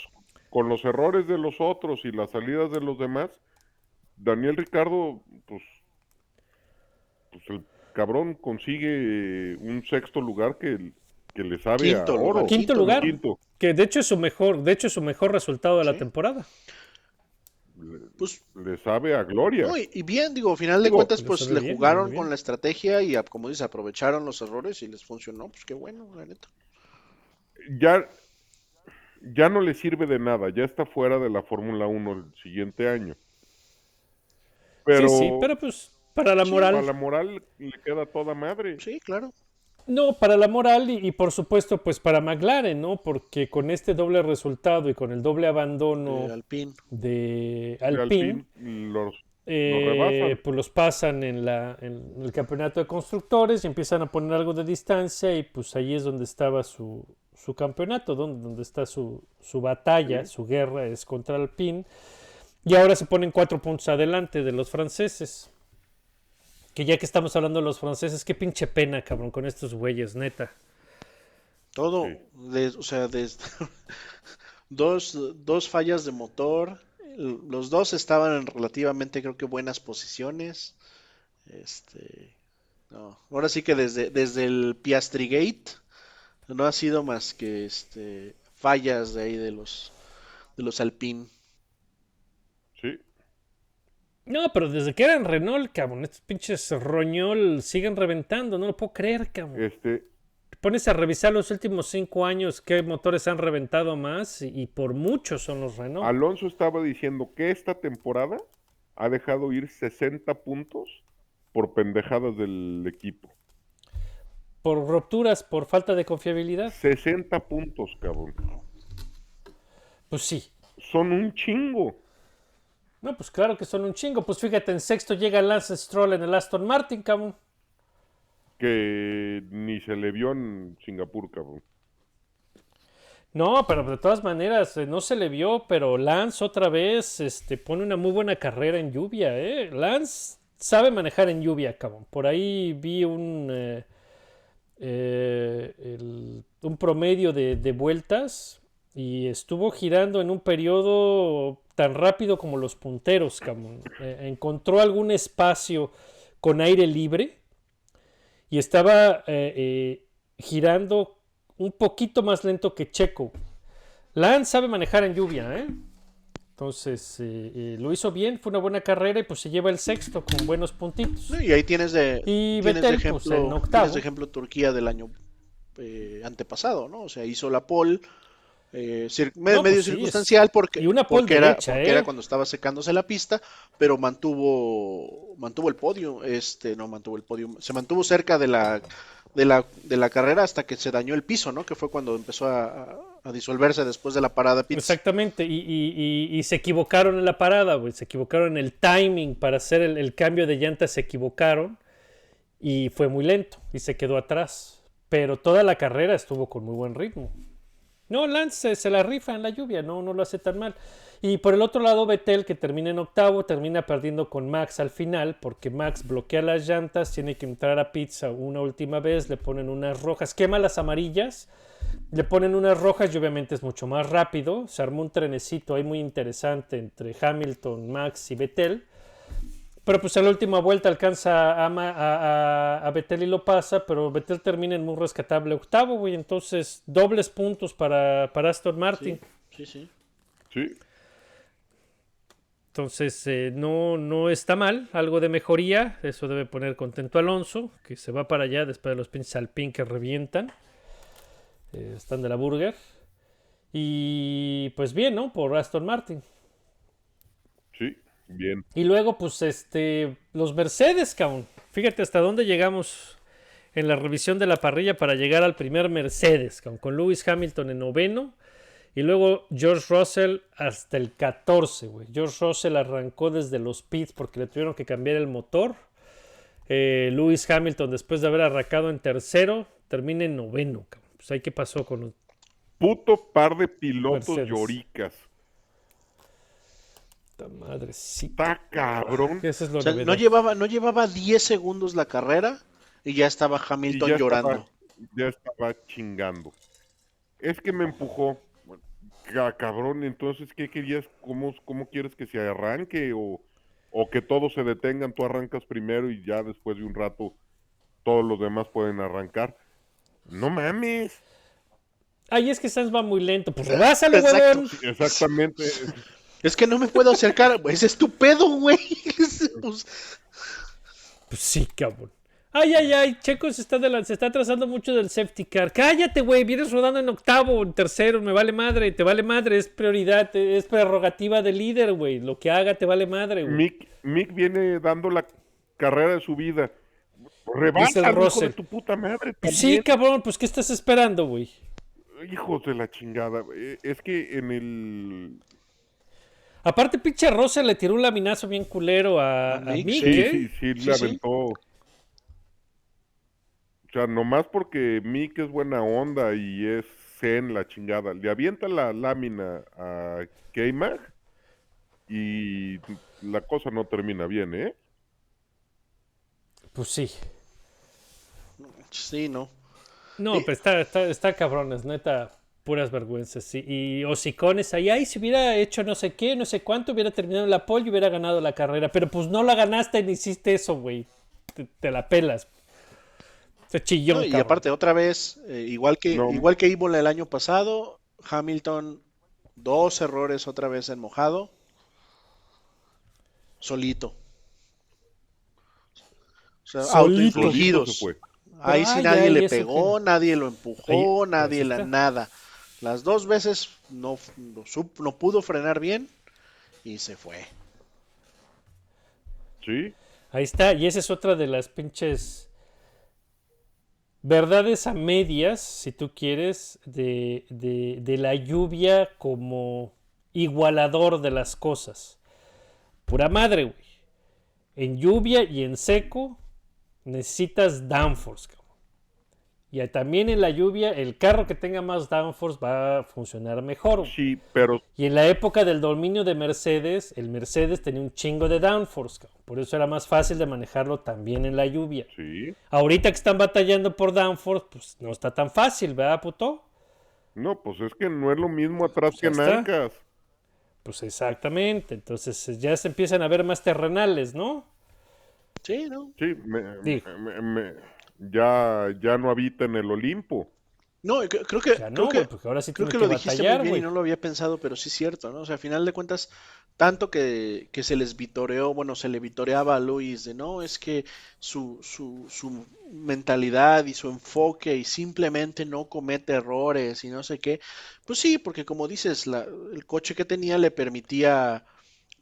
con los errores de los otros y las salidas de los demás, Daniel Ricardo, pues, pues el cabrón consigue un sexto lugar que, que le sabe Quinto a lugar. oro. Quinto lugar. Quinto. Que de hecho es su mejor, de hecho es su mejor resultado de la temporada. Pues Le sabe a gloria. No, y, y bien, digo, al final de Digo, cuentas, le pues le bien, jugaron con la estrategia y, a- como dices, aprovecharon los errores y les funcionó. Pues qué bueno, la neta. ya, ya no le sirve de nada, ya está fuera de la Fórmula 1 el siguiente año. Pero, sí, sí, pero pues para la Sí, moral. a la moral le queda toda madre. Sí, claro. No, para la moral y, y por supuesto pues para McLaren, ¿no? Porque con este doble resultado y con el doble abandono Eh, Alpine. de Alpine, Alpine los, eh, pues los pasan en, la, en el campeonato de constructores y empiezan a poner algo de distancia y pues ahí es donde estaba su, su campeonato, donde, donde está su, su batalla, su guerra es contra Alpine. Y ahora se ponen cuatro puntos adelante de los franceses. Que ya que estamos hablando de los franceses, qué pinche pena, cabrón, con estos güeyes, neta. Todo, Sí. de- o sea, desde dos, dos fallas de motor. Los dos estaban en relativamente, creo que buenas posiciones. Este, no, ahora sí que desde, desde el Piastri Gate no ha sido más que este fallas de ahí de los de los Alpine. No, pero desde que eran Renault, cabrón, estos pinches roñol siguen reventando, no lo puedo creer, cabrón. este, Te pones a revisar los últimos cinco años qué motores han reventado más y, y por mucho son los Renault. Alonso estaba diciendo que esta temporada ha dejado ir 60 puntos por pendejadas del equipo. Por rupturas, por falta de confiabilidad. 60 puntos, cabrón. Pues sí. Son un chingo. No, pues claro que son un chingo. Pues fíjate, en sexto llega Lance Stroll en el Aston Martin, cabrón. Que ni se le vio en Singapur, cabrón. No, pero de todas maneras, eh, no se le vio, pero Lance otra vez este, pone una muy buena carrera en lluvia, ¿eh? Lance sabe manejar en lluvia, cabrón. Por ahí vi un, eh, eh, el- un promedio de, de vueltas y estuvo girando en un periodo tan rápido como los punteros, cabrón. Eh, encontró algún espacio con aire libre y estaba eh, eh, girando un poquito más lento que Checo. Lance sabe manejar en lluvia, ¿eh? Entonces eh, eh, lo hizo bien, fue una buena carrera y pues se lleva el sexto con buenos puntitos. Y ahí tienes de, Y tienes de pues, ejemplo, en octavo. tienes de ejemplo Turquía del año eh, antepasado, ¿no? O sea, hizo la pole eh, pues medio sí, circunstancial porque, y una era, porque ¿eh? era cuando estaba secándose la pista, pero mantuvo mantuvo el podio, este, no mantuvo el podio, se mantuvo cerca de la de la, de la carrera hasta que se dañó el piso, ¿no? Que fue cuando empezó a, disolverse después de la parada pits. Exactamente, y, y- y- y se equivocaron en la parada. Se equivocaron en el timing para hacer el, el cambio de llantas, se equivocaron y fue muy lento y se quedó atrás. Pero toda la carrera estuvo con muy buen ritmo. No, Lance se, la rifa en la lluvia, no, no lo hace tan mal. Y por el otro lado, Vettel, que termina en octavo, termina perdiendo con Max al final, porque Max bloquea las llantas, tiene que entrar a pizza una última vez, le ponen unas rojas, quema las amarillas, le ponen unas rojas y obviamente es mucho más rápido. Se armó un trenecito ahí muy interesante entre Hamilton, Max y Vettel. Pero pues en la última vuelta alcanza a, Ma- a, a- a Vettel y lo pasa, pero Vettel termina en muy rescatable octavo, güey. Entonces, dobles puntos para, para Aston Martin. Sí, sí. Sí. Entonces, eh, no, no está mal, algo de mejoría. Eso debe poner contento a Alonso, que se va para allá después de los pinches Alpine que revientan. Eh, están de la burger. Y pues bien, ¿no? Por Aston Martin. Y luego, pues, este, los Mercedes, cabrón. Fíjate hasta dónde llegamos en la revisión de la parrilla para llegar al primer Mercedes, cabrón, con Lewis Hamilton en noveno. Y luego George Russell hasta el 14, güey. George Russell arrancó desde los pits porque le tuvieron que cambiar el motor. Eh, Lewis Hamilton, después de haber arrancado en tercero, termina en noveno, cabrón. Pues ahí qué pasó con los... Puto par de pilotos Mercedes. lloricas. Puta Madre, sí. Está cabrón. Eso es lo O sea, novedad. no llevaba, no llevaba 10 segundos la carrera y ya estaba Hamilton ya llorando. estaba, ya estaba chingando. Es que me empujó. Bueno, cabrón, entonces, ¿qué querías? ¿Cómo, cómo quieres que se arranque? O, o que todos se detengan, tú arrancas primero y ya después de un rato todos los demás pueden arrancar. No mames. Ay, es que Sainz va muy lento. Pues rebásalo, Exacto. huevón. Exactamente. Es que no me puedo acercar, ese es tu pedo, güey. Pues, sí, cabrón. Ay, ay, ay, Checo se está, adelan- se está atrasando mucho del safety car. Cállate, güey, vienes rodando en octavo, en tercero, me vale madre, te vale madre, es prioridad, es prerrogativa del líder, güey. Lo que haga te vale madre, güey. Mick, Mick viene dando la carrera de su vida. Rebasa, el hijo de tu puta madre. Pues sí, también. cabrón, pues ¿qué estás esperando, güey? Hijos de la chingada. Es que en el. Aparte, pinche Rosa le tiró un laminazo bien culero a, A Mick, Mick, Sí, ¿eh? sí, sí, Sí, le sí. aventó. O sea, nomás porque Mick es buena onda y es zen la chingada. Le avienta la lámina a K-Mag y la cosa no termina bien, ¿eh? Pues sí. sí, no. No, pero está, está, está cabrones, neta, puras vergüenzas. sí. Y hocicones ahí, ay, si hubiera hecho no sé qué, no sé cuánto, hubiera terminado la pole y hubiera ganado la carrera. Pero pues no la ganaste ni hiciste eso, güey. Te, te la pelas. Ese chillón, No, y cabrón. aparte, otra vez, eh, igual que No. igual que Imola el año pasado, Hamilton, dos errores otra vez en mojado, solito. O sea, Solito. autoinfligidos. Ahí sí Ay, nadie ay, le pegó, que- nadie lo empujó, Ahí, nadie la nada. Las dos veces no, no, pudo frenar bien y se fue. Sí, Ahí está, y esa es otra de las pinches verdades a medias, si tú quieres, de, de- de la lluvia como igualador de las cosas. Pura madre, güey. En lluvia y en seco necesitas downforce, cabrón. Y también en la lluvia, el carro que tenga más downforce va a funcionar mejor. Sí, pero Y en la época del dominio de Mercedes, el Mercedes tenía un chingo de downforce, por eso era más fácil de manejarlo también en la lluvia. sí. Ahorita que están batallando por downforce, pues no está tan fácil, ¿verdad, puto? No, pues es que no es lo mismo atrás Pues que en ancas. Pues exactamente, entonces eh, ya se empiezan a ver más terrenales, ¿no? Sí, ¿no? Sí, me- me- me- ya, ya no habita en el Olimpo. No, cre- creo que, no, creo que, ahora sí creo que que, lo dijiste muy bien y no lo había pensado, pero sí es cierto, ¿no? O sea, a final de cuentas, tanto que, que se les vitoreó, bueno, se le vitoreaba a Luis de no, es que su, su, su mentalidad y su enfoque y simplemente no comete errores y no sé qué. Pues sí, porque como dices, la- el coche que tenía le permitía,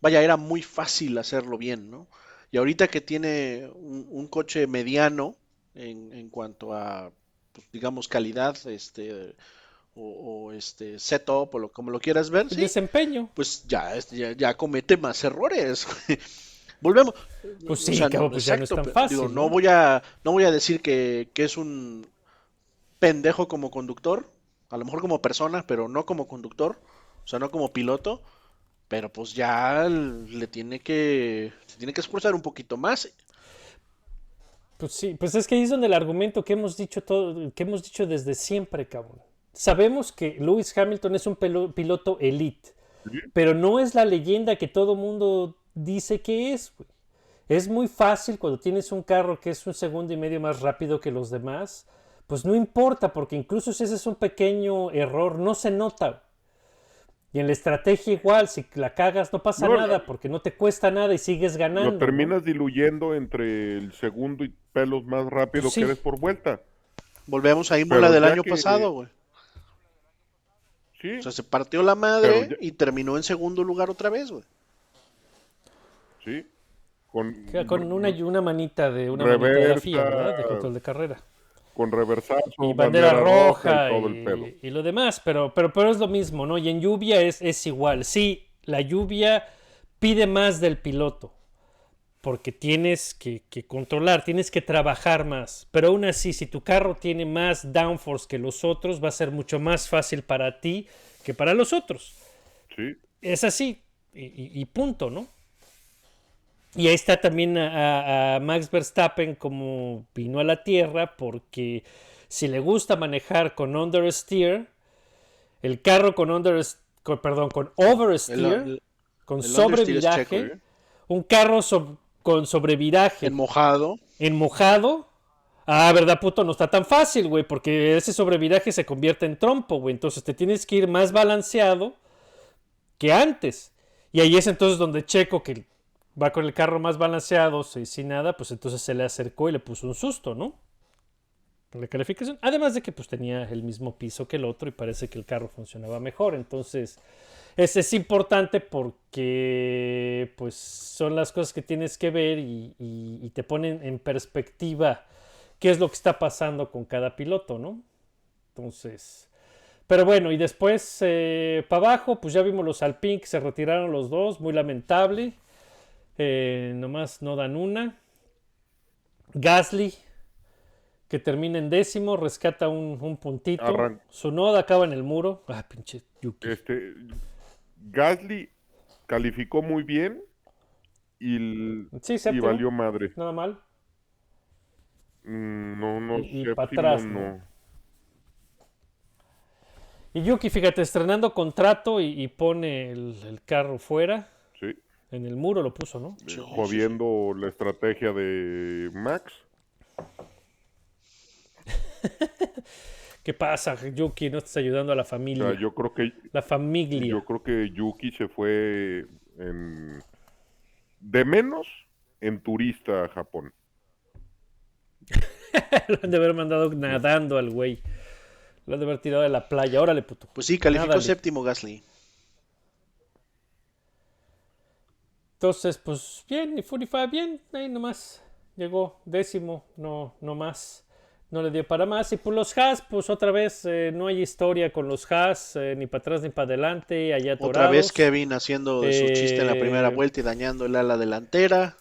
vaya, era muy fácil hacerlo bien, ¿no? Y ahorita que tiene un, un coche mediano en, en cuanto a, pues, digamos, calidad, este, o, o, este setup, o lo, como lo quieras ver, sí, desempeño. pues ya, ya, ya comete más errores. Volvemos. Pues O sí, sea, cabrón, pues ya no es tan fácil, digo, ¿no? no voy a, no voy a decir que, que es un pendejo como conductor, a lo mejor como persona, pero no como conductor, o sea, no como piloto, pero pues ya le tiene que, se tiene que esforzar un poquito más. Pues sí, pues es que ahí es donde el argumento que hemos dicho todo, que hemos dicho desde siempre, cabrón. Sabemos que Lewis Hamilton es un pelo- piloto elite, pero no es la leyenda que todo mundo dice que es, güey. Es muy fácil cuando tienes un carro que es un segundo y medio más rápido que los demás, pues no importa, porque incluso si ese es un pequeño error, no se nota. Y en la estrategia igual, si la cagas no pasa No, nada, porque no te cuesta nada y sigues ganando. Lo ¿no? terminas diluyendo entre el segundo y pelos más rápido Pues sí. que eres por vuelta. Volvemos a Imola del año que- pasado, güey. Sí, O sea, se partió la madre ya- y terminó en segundo lugar otra vez, güey. sí. Con, Con una, una manita de una manita de la FIA, ¿verdad? De control de carrera. Con reversazo, Y bandera, roja y todo el y lo demás, pero, pero, pero es lo mismo, ¿no? Y en lluvia es, es igual. Sí, la lluvia pide más del piloto. Porque tienes que, que controlar, tienes que trabajar más. Pero aún así, si tu carro tiene más downforce que los otros, va a ser mucho más fácil para ti que para los otros. Sí, Es así. Y, y- y punto, ¿no? Y ahí está también a, Max Verstappen como vino a la tierra porque si le gusta manejar con understeer, el carro con under, con, perdón, con oversteer, El- el- con el understeer sobreviraje, checo, ¿eh? un carro con sobreviraje En mojado. en mojado. Ah, ¿verdad, puto? No está tan fácil, güey, porque ese sobreviraje se convierte en trompo, güey. Entonces te tienes que ir más balanceado que antes. Y ahí es entonces donde Checo, que va con el carro más balanceado, si- sin nada, pues entonces se le acercó y le puso un susto, ¿no? Por la calificación. Además de que pues tenía el mismo piso que el otro y parece que el carro funcionaba mejor. Entonces, es, es importante porque pues son las cosas que tienes que ver y, y- y te ponen en perspectiva qué es lo que está pasando con cada piloto, ¿no? Entonces, pero bueno, y después para abajo, pues ya vimos los Alpine que se retiraron los dos, muy lamentable. Eh, nomás no dan una. Gasly, que termina en décimo, rescata un, un puntito. Arran- Su noda acaba en el muro. Ah, pinche Yuki. este Gasly calificó muy bien y, Sí, valió madre. Nada mal. Mm, No, no, Y- y séptimo, pa' atrás, ¿no? no. Y Yuki, fíjate, estrenando contrato y, y pone el, el carro fuera. En el muro lo puso, ¿no? Sí, jodiendo la estrategia de Max. ¿Qué pasa, Yuki? No estás ayudando a la O familia. sea, yo creo que La familia. yo creo que Yuki se fue en de menos en turista a Japón. Lo han de haber mandado nadando al güey. Lo han de haber tirado de la playa. Órale, puto. Pues sí, calificó Nádale. séptimo Gasly. Entonces, pues bien, y Furify bien, ahí nomás llegó décimo, no, no más, no le dio para más. Y por los Haas, pues otra vez eh, no hay historia con los Haas, eh, ni para atrás ni para adelante, allá atorados. Otra vez Kevin haciendo su chiste en la primera Eh, vuelta y dañando el ala delantera.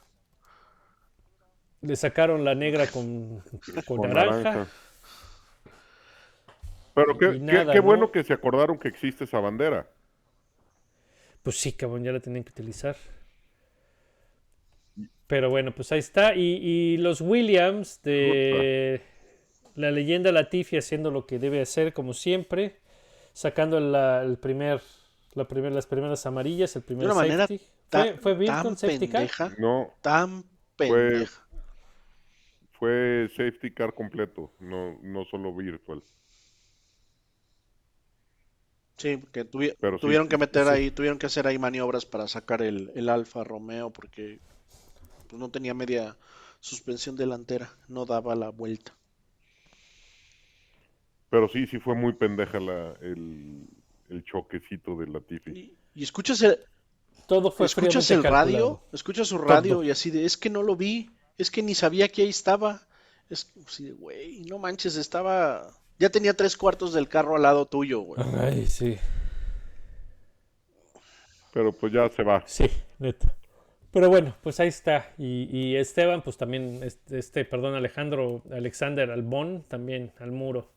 Le sacaron la negra con, con, Con naranja. naranja. Pero qué, qué- nada, qué ¿no? bueno que se acordaron que existe esa bandera. Pues sí, cabrón, ya la tenían que utilizar. Pero bueno, pues ahí está. Y, y los Williams de la leyenda Latifi haciendo lo que debe hacer, como siempre, sacando la, el primer, la primer, las primeras amarillas, el De primer una manera safety. tan, ¿Fue, fue bien tan con safety car? pendeja. No, Tan pendeja. fue safety car completo, no, no solo virtual. Sí, que tuvi- Pero sí, tuvieron que meter sí. ahí, tuvieron que hacer ahí maniobras para sacar el, el Alfa Romeo porque pues, no tenía media suspensión delantera, no daba la vuelta. Pero sí, sí fue muy pendeja la, el, el choquecito de Latifi. Y, y escuchas el, Todo fue escuchas el radio, escuchas su radio Todo. y así de, es que no lo vi, es que ni sabía que ahí estaba. Es así de, güey, no manches, estaba, ya tenía tres cuartos del carro al lado tuyo, güey. Ay, sí. Pero pues ya se va. Sí, neta. Pero bueno, pues ahí está. Y, y Esteban, pues también, este, este, perdón, Alejandro, Alexander Albón, también al muro.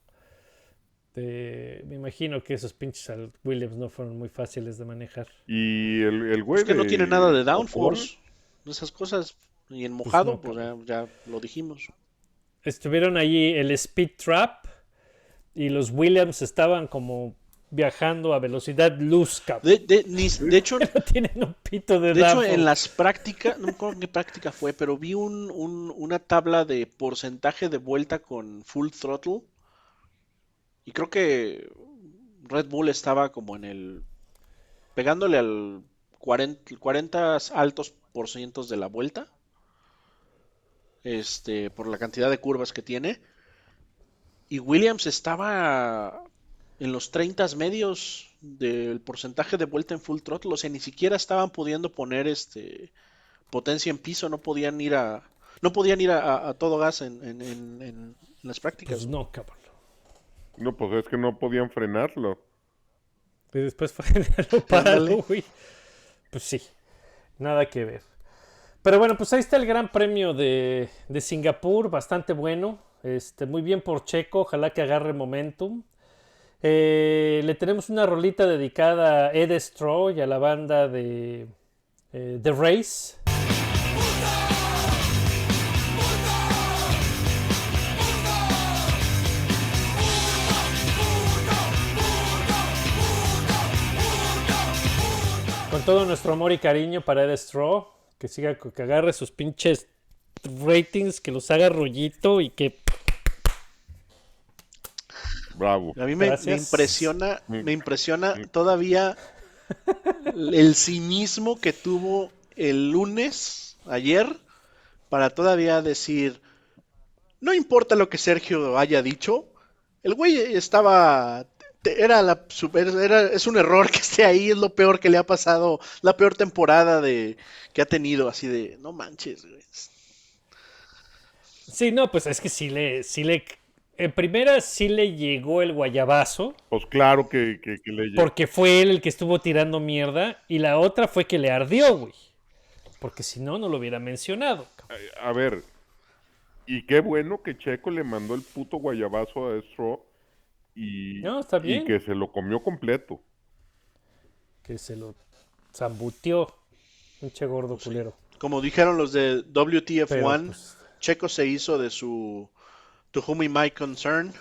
De- me imagino que esos pinches al Williams no fueron muy fáciles de manejar. Y el, el güey Es que no tiene nada de downforce, esas cosas. Y en mojado, no, pues ya, ya lo dijimos. Estuvieron allí el Speed Trap y los Williams estaban como viajando a velocidad luz, cabrón. De, de- ni- de hecho, No tienen un pito de, De hecho, downforce. en las prácticas, no me acuerdo qué práctica fue, pero vi un, un- una tabla de porcentaje de vuelta con full throttle. Y creo que Red Bull estaba como en el. pegándole al 40, 40 altos por cientos de la vuelta. Este, por la cantidad de curvas que tiene. Y Williams estaba en los 30 medios del porcentaje de vuelta en full throttle, o sea, ni siquiera estaban pudiendo poner este potencia en piso, no podían ir a no podían ir a, a- a todo gas en, en- en- en las prácticas. Pues no, cabrón. No, pues es que no podían frenarlo. Y después fue lo parado, güey. Pues sí, nada que ver. Pero bueno, pues ahí está el Gran Premio de, de Singapur, bastante bueno. Este, muy bien por Checo, ojalá que agarre momentum. Eh, le tenemos una rolita dedicada a Ed Straw y a la banda de eh, The Race. Con todo nuestro amor y cariño para Ed Straw, que siga, que agarre sus pinches ratings, que los haga rollito y que Bravo. A mí me, impresiona, me impresiona todavía el cinismo que tuvo el lunes, ayer, para todavía decir, no importa lo que Sergio haya dicho, el güey estaba, era la, super- era, es un error que esté ahí, es lo peor que le ha pasado, la peor temporada de, que ha tenido, así de, no manches, güey. Sí, no, pues es que sí le, sí le, en primera sí le llegó el guayabazo, Pues claro que, que, que le llegó. porque fue él el que estuvo tirando mierda, y la otra fue que le ardió, güey. Porque si no, no lo hubiera mencionado. cabrón. A ver, y qué bueno que Checo le mandó el puto guayabazo a Stroll y, No, está y bien. que se lo comió completo. Que se lo zambutió. Pinche gordo culero. Como dijeron los de WTF1, Pero, pues, Checo se hizo de su To Whom It Might Concern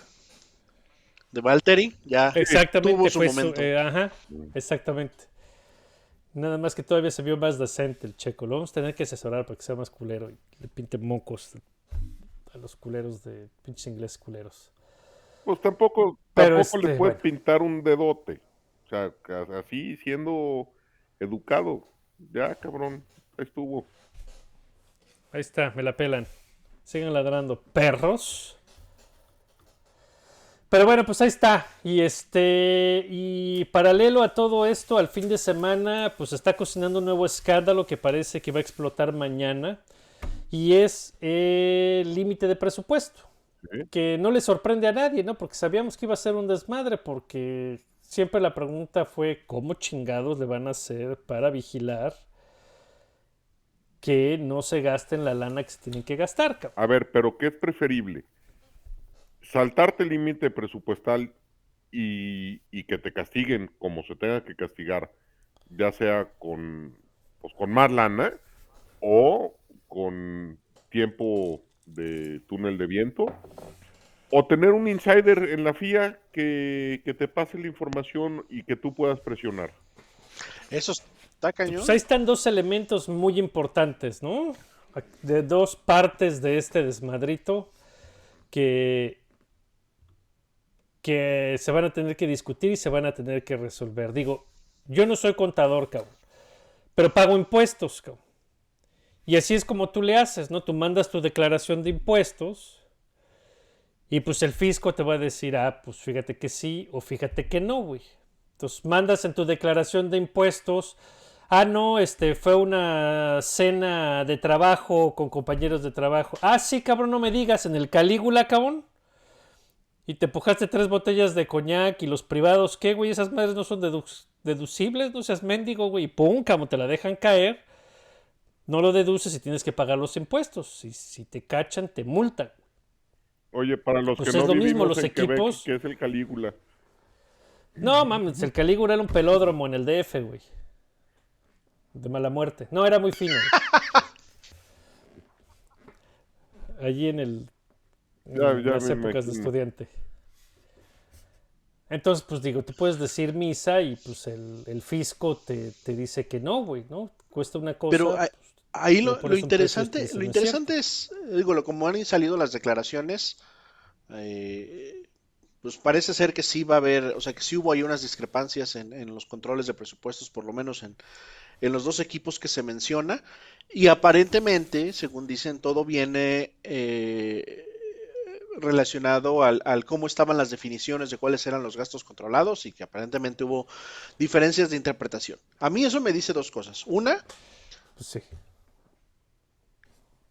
de Valtteri, ya Exactamente, tuvo su fue su- momento. eh, ajá, exactamente. Nada más que todavía se vio más decente el checo. Lo vamos a tener que asesorar para que sea más culero y le pinte mocos a los culeros de pinches ingleses culeros. Pues tampoco, Pero, tampoco le este, puedes bueno. pintar un dedote. O sea, así siendo educado. Ya, cabrón, ahí estuvo. Ahí está, me la pelan. Sigan ladrando, perros. Pero bueno, pues ahí está. Y este. Y paralelo a todo esto, al fin de semana, pues está cocinando un nuevo escándalo que parece que va a explotar mañana. Y es el límite de presupuesto. Sí. Que no le sorprende a nadie, ¿no? Porque sabíamos que iba a ser un desmadre, porque siempre la pregunta fue: ¿cómo chingados le van a hacer para vigilar que no se gasten la lana que se tienen que gastar, cabrón? A ver, pero ¿qué es preferible? ¿Saltarte el límite presupuestal y, y que te castiguen como se tenga que castigar, ya sea con, pues, con más lana o con tiempo de túnel de viento, o tener un insider en la FIA que, que te pase la información y que tú puedas presionar. Eso está cañón. Pues ahí están dos elementos muy importantes, ¿no? De dos partes de este desmadrito que, que se van a tener que discutir y se van a tener que resolver. Digo, yo no soy contador, cabrón, pero pago impuestos, cabrón. Y así es como tú le haces, ¿no? Tú mandas tu declaración de impuestos y pues el fisco te va a decir, ah, pues fíjate que sí o fíjate que no, güey. Entonces mandas en tu declaración de impuestos, ah, no, este fue una cena de trabajo con compañeros de trabajo. Ah, sí, cabrón, no me digas, en el Calígula, cabrón. Y te empujaste tres botellas de coñac y los privados, ¿qué, güey? Esas madres no son dedu- deducibles, no seas mendigo, güey. Y pum, como te la dejan caer. No lo deduces y tienes que pagar los impuestos. Si, si te cachan, te multan. Oye, para los Pues que es no lo mismo, los en Quebec, equipos- ¿qué es el Calígula? No, mames, el Calígula era un pelódromo en el DF, güey. De mala muerte. No, era muy fino. güey. Allí en el. En Ya- ya las me épocas de estudiante. Entonces, pues digo, tú puedes decir misa y pues el, el fisco te, te dice que no, güey, ¿no? Cuesta una cosa. Pero pues, ahí lo, lo interesante, lo interesante es, digo, lo- como han salido las declaraciones, eh, pues parece ser que sí va a haber, o sea, que sí hubo ahí unas discrepancias en, en los controles de presupuestos, por lo menos en, en los dos equipos que se menciona, y aparentemente, según dicen, todo viene eh, relacionado al, al cómo estaban las definiciones de cuáles eran los gastos controlados y que aparentemente hubo diferencias de interpretación. A mí eso me dice dos cosas. Una, pues sí.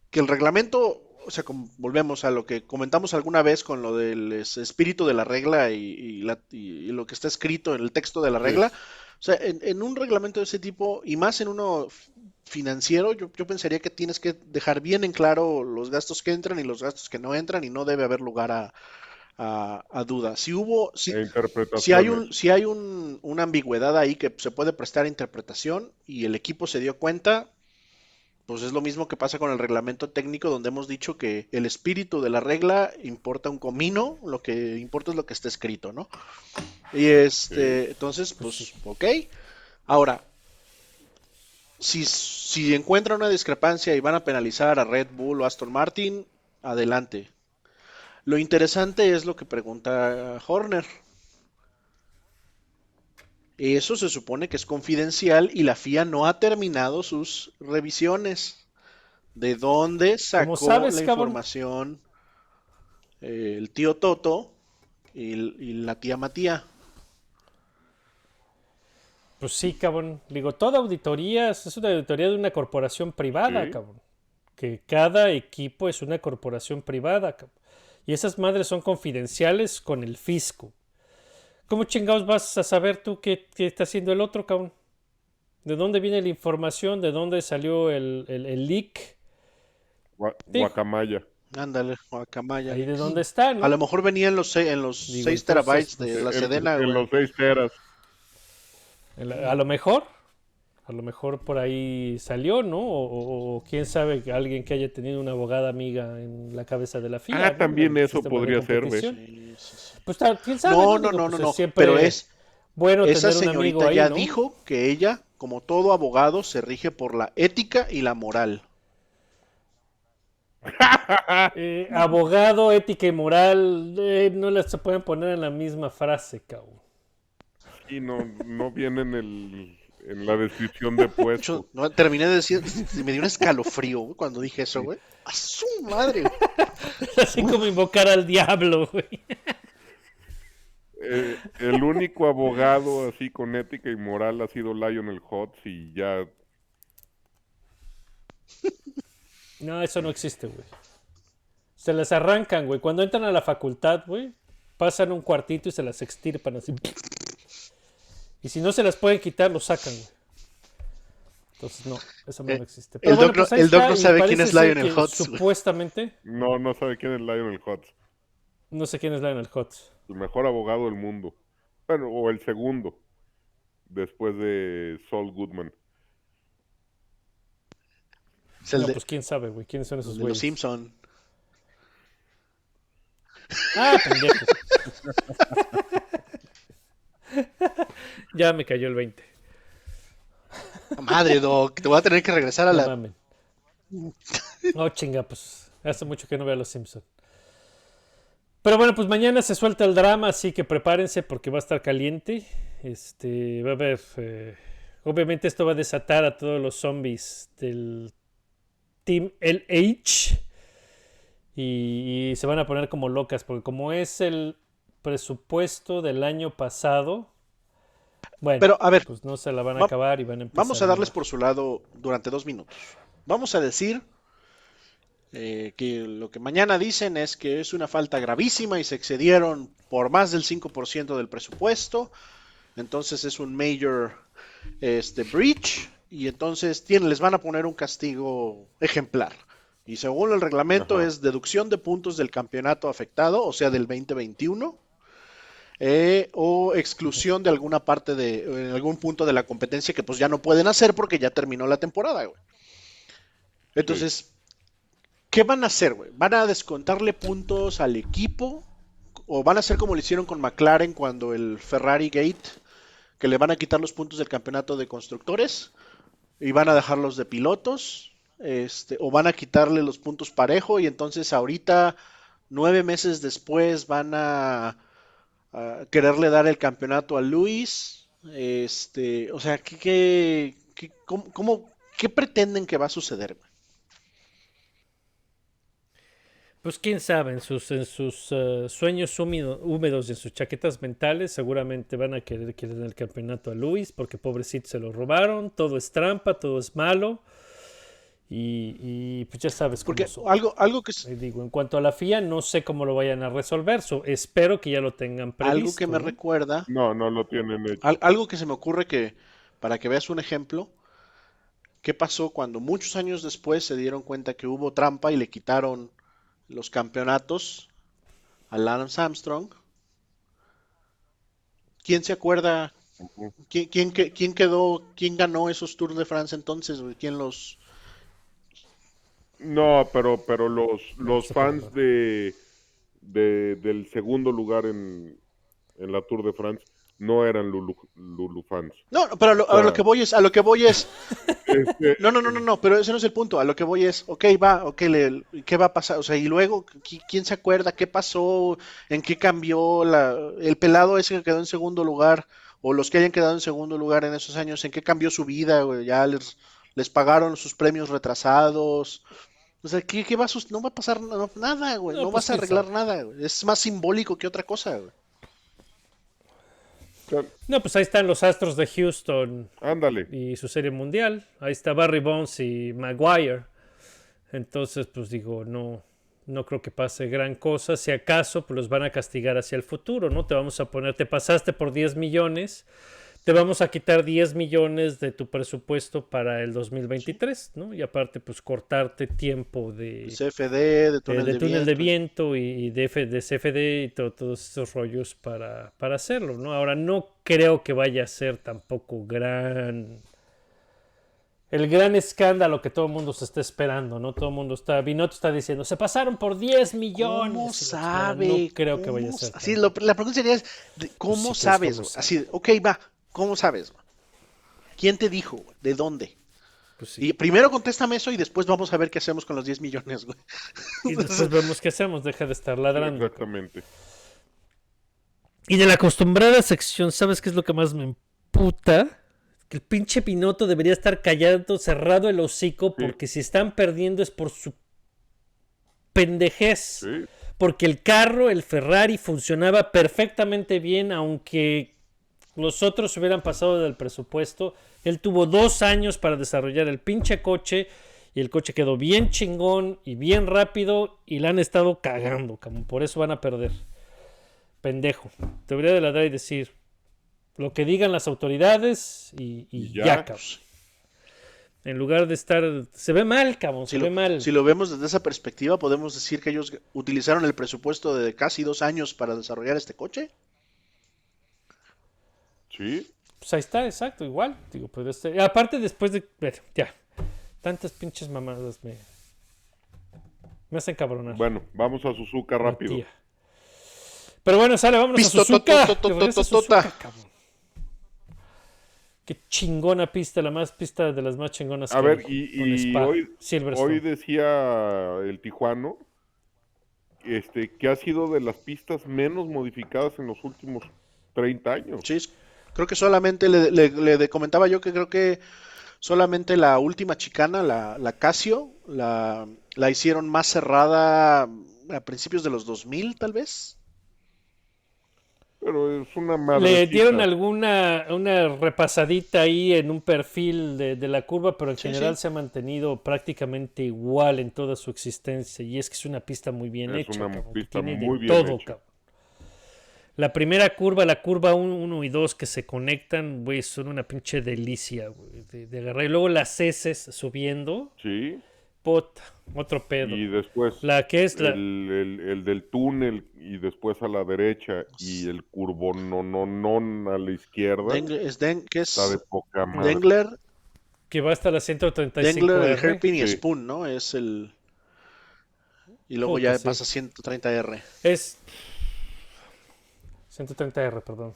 que el reglamento, o sea, como volvemos a lo que comentamos alguna vez con lo del es- espíritu de la regla y, y la- y- y lo que está escrito en el texto de la regla, sea, en, en un reglamento de ese tipo y más en uno financiero, yo, yo pensaría que tienes que dejar bien en claro los gastos que entran y los gastos que no entran y no debe haber lugar a, a, a duda. Si hubo, si, si hay un, si hay un- una ambigüedad ahí que se puede prestar a interpretación y el equipo se dio cuenta, pues es lo mismo que pasa con el reglamento técnico donde hemos dicho que el espíritu de la regla importa un comino, lo que importa es lo que está escrito, ¿no? Y este, entonces, pues, ok. Ahora, si, si encuentran una discrepancia y van a penalizar a Red Bull o Aston Martin, adelante. Lo interesante es lo que pregunta Horner. Eso se supone que es confidencial y la FIA no ha terminado sus revisiones. ¿De dónde sacó sabes, la cabrón? información eh, el tío Toto y, y la tía Matía? Pues sí, cabrón. Digo, toda auditoría es es una auditoría de una corporación privada, Sí. cabrón. Que cada equipo es una corporación privada, cabrón. Y esas madres son confidenciales con el fisco. ¿Cómo chingados vas a saber tú qué, qué está haciendo el otro, cabrón? ¿De dónde viene la información? ¿De dónde salió el, el- el leak? Gua- Sí. Guacamaya. Ándale, Guacamaya. Ahí de dónde está, ¿no? A lo mejor venía en los, en los Digo, 6 terabytes de la En- Sedena, en, los seis teras. El- A lo mejor, a lo mejor por ahí salió, ¿no? O, o- o quién sabe, que alguien que haya tenido una abogada amiga en la cabeza de la FIA. Ah, ¿no? también eso podría ser, ¿ves? sí, sí. Pues quién sabe. No, no, no, pues, no, no, siempre pero es bueno esa tener un amigo señorita ahí, ya ¿no? dijo que ella, como todo abogado, se rige por la ética y la moral. Eh, abogado, ética y moral, eh, no las se pueden poner en la misma frase, cabrón. Y no, no viene en, el, en la descripción de De puesto. hecho, no, terminé de decir, me dio un escalofrío cuando dije eso, güey. ¡A su madre! güey! Así como invocar al diablo, güey. Eh, el único abogado así con ética y moral ha sido Lionel Hutz y ya No, eso no existe, güey. Se las arrancan, güey. Cuando entran a la facultad, güey, pasan un cuartito y se las extirpan así. Y si no se las pueden quitar, lo sacan, güey. Entonces, no, eso no, Eh, existe. el doc no- ahí el doc está, no y sabe quién es Lionel güey. Supuestamente, no, no sabe quién es Lionel Hutz. no sé quién es Lionel Hutz. El mejor abogado del mundo. Bueno, o el segundo, después de Saul Goodman. Es el no, de, pues quién sabe, güey. ¿Quiénes son esos de los güeyes? Simpson. Ah, pendejo. ya me cayó el 20. Madre, Doc, te voy a tener que regresar a No la. mamen. Oh, chinga, pues hace mucho que no veo a los Simpsons. Pero bueno, pues mañana se suelta el drama, así que prepárense porque va a estar caliente. Este, va a haber. eh, obviamente, esto va a desatar a todos los zombies del Team LH. Y, y se van a poner como locas, porque como es el presupuesto del año pasado. Bueno, Pero, a ver, pues no se la van a acabar y van a empezar. Vamos a darles por su lado durante dos minutos. Vamos a decir eh, que lo que mañana dicen es que es una falta gravísima y se excedieron por más del 5% del presupuesto. Entonces es un major este, breach y entonces tienen, les van a poner un castigo ejemplar. Y según el reglamento Ajá. es deducción de puntos del campeonato afectado, o sea, del 2021. eh, o exclusión de alguna parte de en algún punto de la competencia que pues ya no pueden hacer porque ya terminó la temporada, güey. Entonces, ¿qué van a hacer, güey? ¿Van a descontarle puntos al equipo? ¿O van a hacer como lo hicieron con McLaren cuando el Ferrari Gate, que le van a quitar los puntos del campeonato de constructores y van a dejarlos de pilotos? Este, o van a quitarle los puntos parejo y entonces ahorita, nueve meses después, van a, a quererle dar el campeonato a Luis. Este, o sea, ¿qué, qué, qué- cómo- cómo- qué pretenden que va a suceder? güey? Pues quién sabe, en sus, en sus eh, sueños húmedo- húmedos y en sus chaquetas mentales seguramente van a querer que le den el campeonato a Luis porque pobrecito se lo robaron, todo es trampa, todo es malo y, y, pues ya sabes cómo Porque son. algo, algo que, digo, en cuanto a la FIA no sé cómo lo vayan a resolver, so, espero que ya lo tengan previsto. algo que me ¿no? recuerda, No, no lo tienen hecho. al- algo que se me ocurre que, para que veas un ejemplo, ¿qué pasó cuando muchos años después se dieron cuenta que hubo trampa y le quitaron los campeonatos a Lance Armstrong? ¿Quién se acuerda? ¿Quién, quién, que- quién quedó, quién ganó esos Tours de France entonces? ¿Quién los... No, pero, pero los, los fans de, de- del segundo lugar en, en la Tour de France no eran Lulu, Lulu fans. No, no, pero a lo, a lo Claro. que voy es, a lo que voy es, Este, No, no, no, no, no, pero ese no es el punto. A lo que voy es, ok, va, ok, le- ¿qué va a pasar? O sea, y luego, ¿qui- ¿quién se acuerda? ¿Qué pasó? ¿En qué cambió la, el pelado ese que quedó en segundo lugar? O los que hayan quedado en segundo lugar en esos años, ¿en qué cambió su vida? Ya les, les pagaron sus premios retrasados. O sea, ¿qué, qué va a sus- No va a pasar no- nada, güey. No, No, pues, vas a arreglar nada, güey. Es más simbólico que otra cosa, güey. No, pues ahí están los Astros de Houston ándale. y su serie mundial. Ahí está Barry Bonds y Maguire. Entonces, pues digo, no, no creo que pase gran cosa. Si acaso, pues los van a castigar hacia el futuro, ¿no? Te vamos a poner, te pasaste por 10 millones, te vamos a quitar 10 millones de tu presupuesto para el 2023, ¿no? Y aparte, pues cortarte tiempo de, CFD, de túnel de de túnel de viento. viento y, de, F- de CFD y to- todos esos rollos para, para hacerlo, ¿no? Ahora no creo que vaya a ser tampoco gran el gran escándalo que todo el mundo se está esperando, ¿no? Todo el mundo está, Binotto está diciendo, se pasaron por 10 millones. ¿Cómo sabe? No creo que ¿Cómo vaya a ser. Así, lo- la pregunta sería, es, de- ¿cómo sí, pues, sabes? ¿cómo? Así, ok, va, ¿cómo sabes? güey? ¿Quién te dijo? güey? ¿De dónde? pues sí. Y primero contéstame eso y después vamos a ver qué hacemos con los 10 millones, güey. Y después vemos qué hacemos, deja de estar ladrando. Exactamente. Y de la acostumbrada sección, ¿sabes qué es lo que más me emputa? Que el pinche Pinoto debería estar callado, cerrado el hocico, porque si están perdiendo es por su pendejez. Sí. Porque el carro, el Ferrari, funcionaba perfectamente bien, aunque los otros hubieran pasado del presupuesto. Él tuvo dos años para desarrollar el pinche coche y el coche quedó bien chingón y bien rápido y la han estado cagando, cabrón. Por eso van a perder. Pendejo. Debería de ladrar y decir lo que digan las autoridades y, y Y ya, ya. cabrón. En lugar de estar... Se ve mal, cabrón. Si Se lo, ve mal. si lo vemos desde esa perspectiva, podemos decir que ellos utilizaron el presupuesto de casi dos años para desarrollar este coche. Sí. Pues ahí está, exacto, igual. Digo, pues este- aparte después de. Bueno, ya. Tantas pinches mamadas me. Me hacen cabronar. Bueno, vamos a Suzuka rápido. Pero bueno, sale, vámonos a Pisto, Suzuka. to, to, to, De regreso a to, to, Suzuka, ta. cabrón. Qué chingona pista, la más pista de las más chingonas. A que ver, y, y hoy, hoy decía el Tijuano este, que ha sido de las pistas menos modificadas en los últimos 30 años. Es- creo que solamente le, le- le comentaba yo que creo que solamente la última chicana, la, la Casio, la, la hicieron más cerrada a principios de los 2000, tal vez. Pero es una madre. Le dieron alguna una repasadita ahí en un perfil de, de la curva, pero en Sí, general sí. se ha mantenido prácticamente igual en toda su existencia. Y es que es una pista muy bien Es hecha. una cabrón, pista muy bien todo, hecha. La primera curva, la curva 1 y 2 que se conectan, güey, son una pinche delicia, güey, de, de agarrar. Y luego las heces subiendo, Sí, puta, otro pedo. y después La que es la... el, el- el del túnel y después a la derecha y el curvo no, no, no a la izquierda. Deng- es Den- ¿qué es? Está de poca madre. Dengler, que va hasta la 135 Dengler, el R. Hairpin y Sí. Spoon, ¿no? Es el... Y luego Puta, ya sí. pasa a 130R. Es 130R, perdón.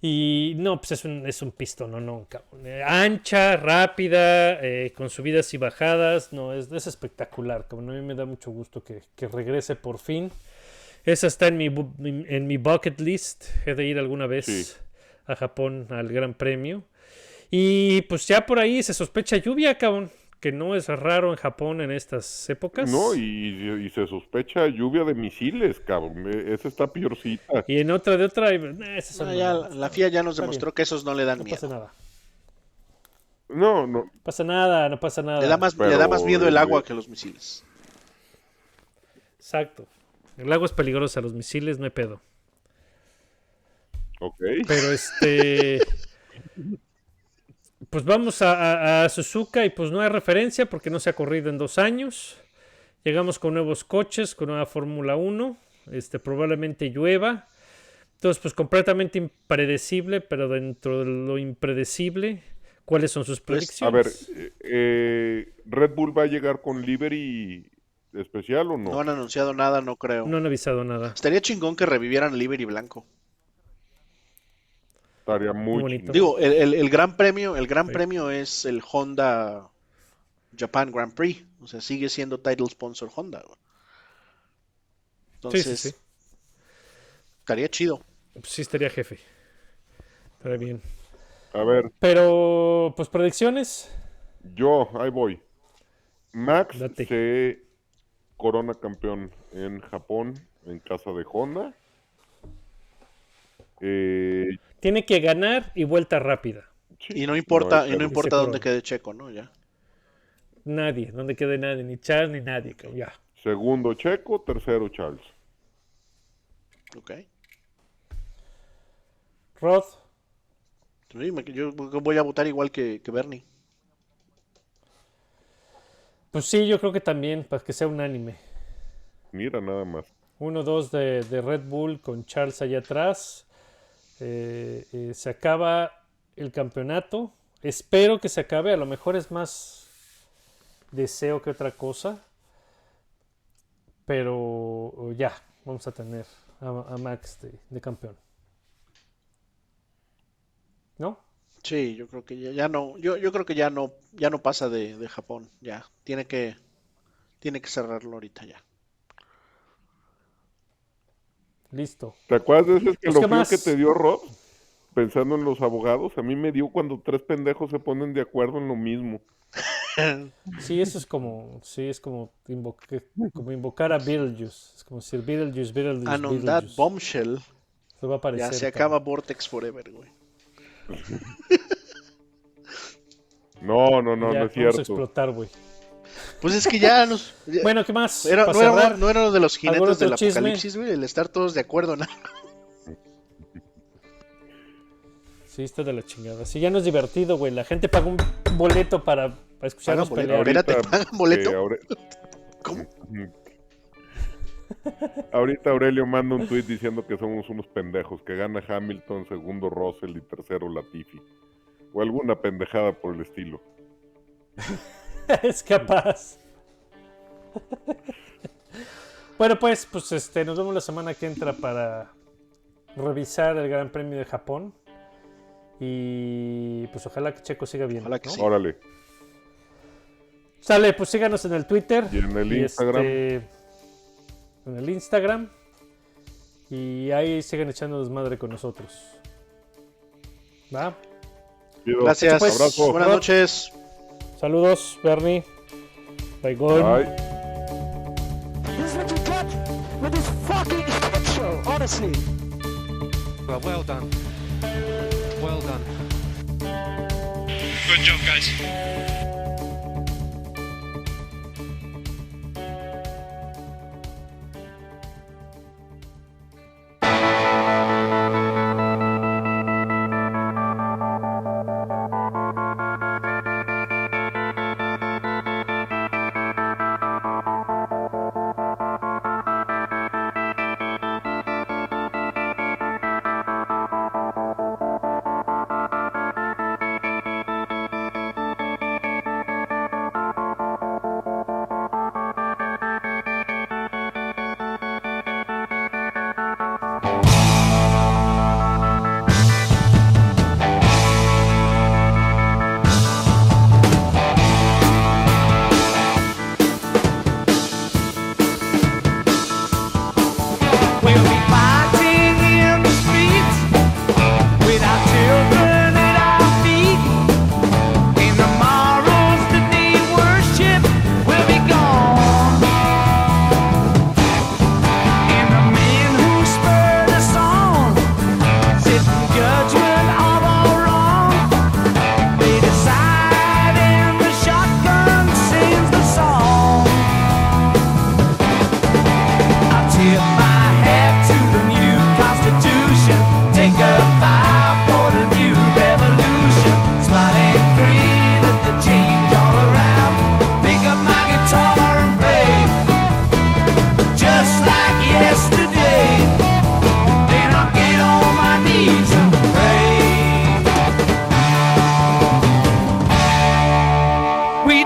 Y no, pues es un, es un pistón, no, no, cabrón. Eh, Ancha, rápida, eh, con subidas y bajadas. No, es, es espectacular, cabrón. A mí me da mucho gusto que, que regrese por fin. Esa está en mi, en mi bucket list. He de ir alguna vez Sí. a Japón al Gran Premio. Y pues ya por ahí se sospecha lluvia, cabrón. Que no es raro en Japón en estas épocas. No, y, y se sospecha lluvia de misiles, cabrón. E- Esa está peorcita. Y en otra de otra, eh, esas son Ah, ya, la FIA ya nos Está demostró bien. que esos no le dan No pasa miedo. nada. No, no. No pasa nada, no pasa nada. Le da más, le da más miedo el eh, agua que los misiles. Exacto. El agua es peligrosa, los misiles no hay pedo. Ok. Pero este. Pues vamos a, a- a Suzuka y pues no hay referencia porque no se ha corrido en dos años. Llegamos con nuevos coches, con nueva Fórmula 1. Este, probablemente llueva. Entonces, pues completamente impredecible, pero dentro de lo impredecible, ¿cuáles son sus Pues, A ver, predicciones? eh, eh, ¿Red Bull va a llegar con livery especial o no? No han anunciado nada, no creo. No han avisado nada. Estaría chingón que revivieran Liberty Blanco. Estaría muy bonito. Digo, el, el- el gran premio, el gran Sí. premio es el Honda Japan Grand Prix. O sea, sigue siendo title sponsor Honda. güey. Entonces, sí, sí. estaría chido. Sí estaría jefe. Estaría bien. A ver, Pero, pues predicciones. yo, ahí voy. Max Date. se corona campeón en Japón, en casa de Honda. Eh, Tiene que ganar y vuelta rápida. Y no importa, y no importa dónde quede Checo, ¿no? Ya. Nadie, donde quede nadie, ni Charles ni nadie, ya. Segundo Checo, tercero Charles. Ok. Rod, Sí, me- yo voy a votar igual que, que Bernie. pues sí, yo creo que también, para que sea unánime. Mira nada más. 1-2 de, de Red Bull con Charles allá atrás. Eh, eh, se acaba el campeonato. Espero que se acabe. A lo mejor es más deseo que otra cosa. Pero ya, vamos a tener a, Max de, campeón. ¿No? Sí, yo creo que ya, no, yo, yo creo que ya no, ya no pasa de, de Japón. Ya. Tiene que, tiene que cerrarlo ahorita ya. Listo. ¿Te acuerdas de ese Pues, ¿qué escalofrío más? que te dio Rod? Pensando en los abogados, a mí me dio cuando tres pendejos se ponen de acuerdo en lo mismo. Sí, eso es como, sí, es como, invoque- como invocar a Beetlejuice. Es como decir Beetlejuice, Beetlejuice, And on that bombshell, Se va a aparecer. ya se cabrón. acaba Vortex Forever, güey. No, no, no, Ya, no vamos es a cierto. explotar, güey. Pues es que ya nos. ya- Bueno, ¿qué más? era, no, era, no era uno de los ¿algún jinetes del chisme? apocalipsis, güey, el estar todos de acuerdo, ¿no? Sí, está de la chingada. Sí, ya no es divertido, güey. La gente paga un boleto para, para escucharnos Paga boleto. pelear. ¿pagan boleto? eh, ahora- ¿Cómo? Ahorita Aurelio manda un tweet diciendo que somos unos pendejos, que gana Hamilton, segundo Russell y tercero Latifi. O alguna pendejada por el estilo. es capaz. bueno, pues, pues este, nos vemos la semana que entra para revisar el Gran Premio de Japón. Y pues ojalá que Checo siga bien. Ojalá que ¿no? sí. Órale. Sale, pues síganos en el Twitter. Y en el y Instagram. este, en el Instagram. Y ahí sigan echando desmadre con nosotros. ¿Va? Gracias. Pues, Abrazo. Buenas noches. Saludos, Bernie. Bye, gone. Bye. This is what you get with this fucking shit show, honestly. Well, well done. Well done. Good job, guys.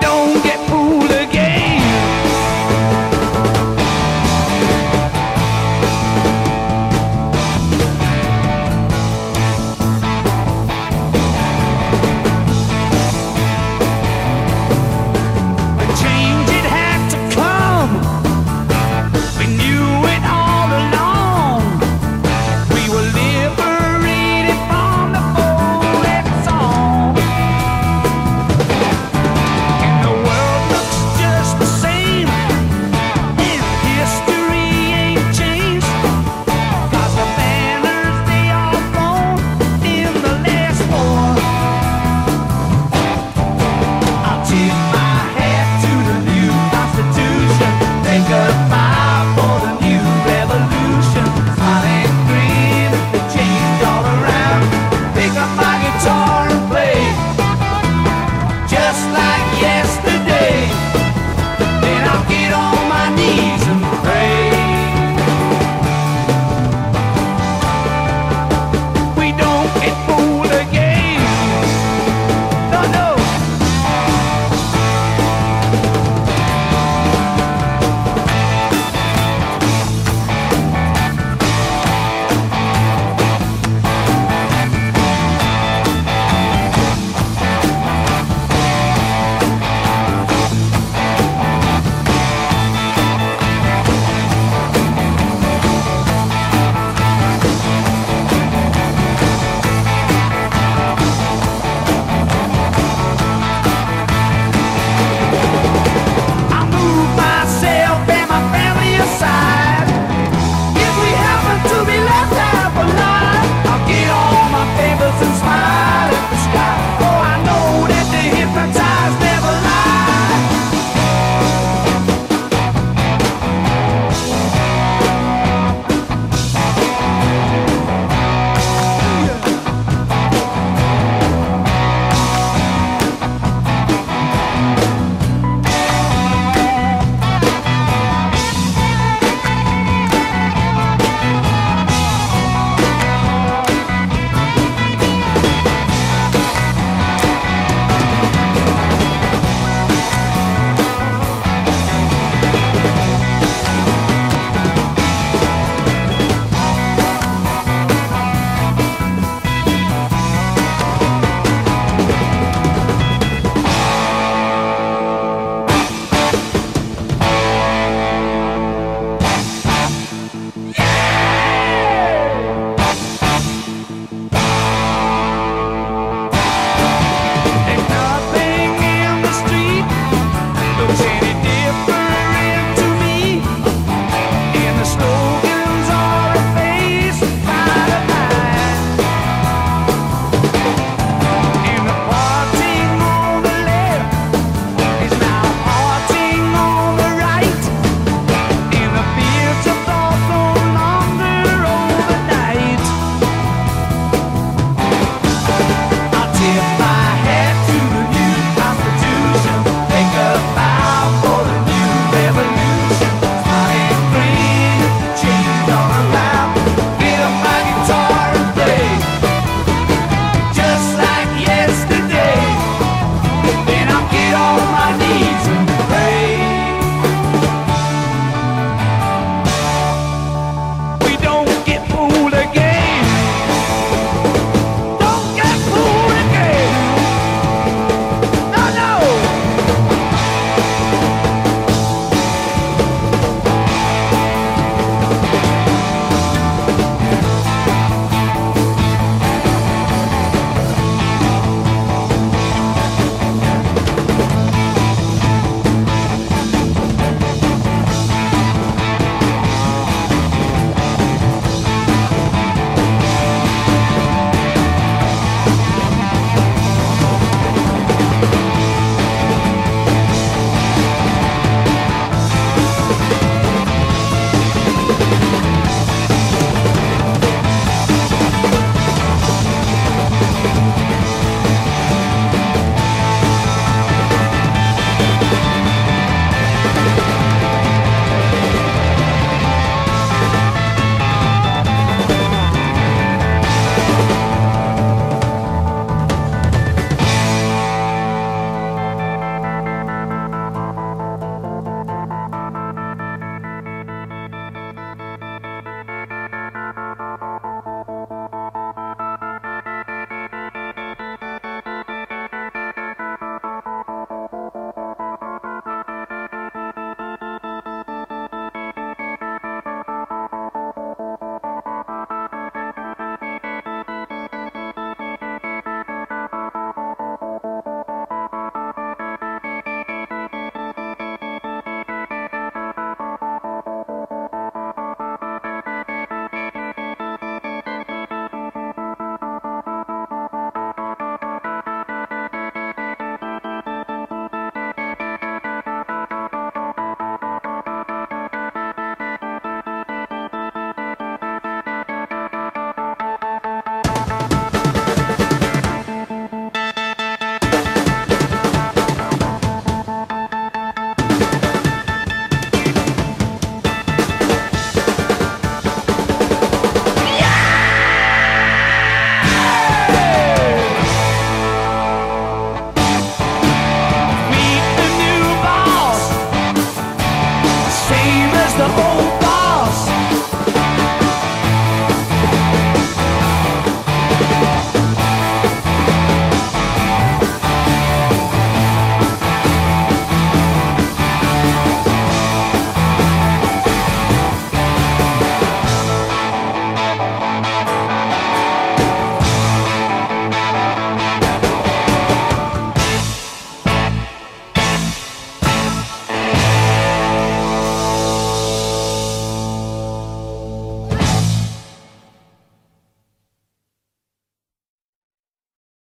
don't get fooled.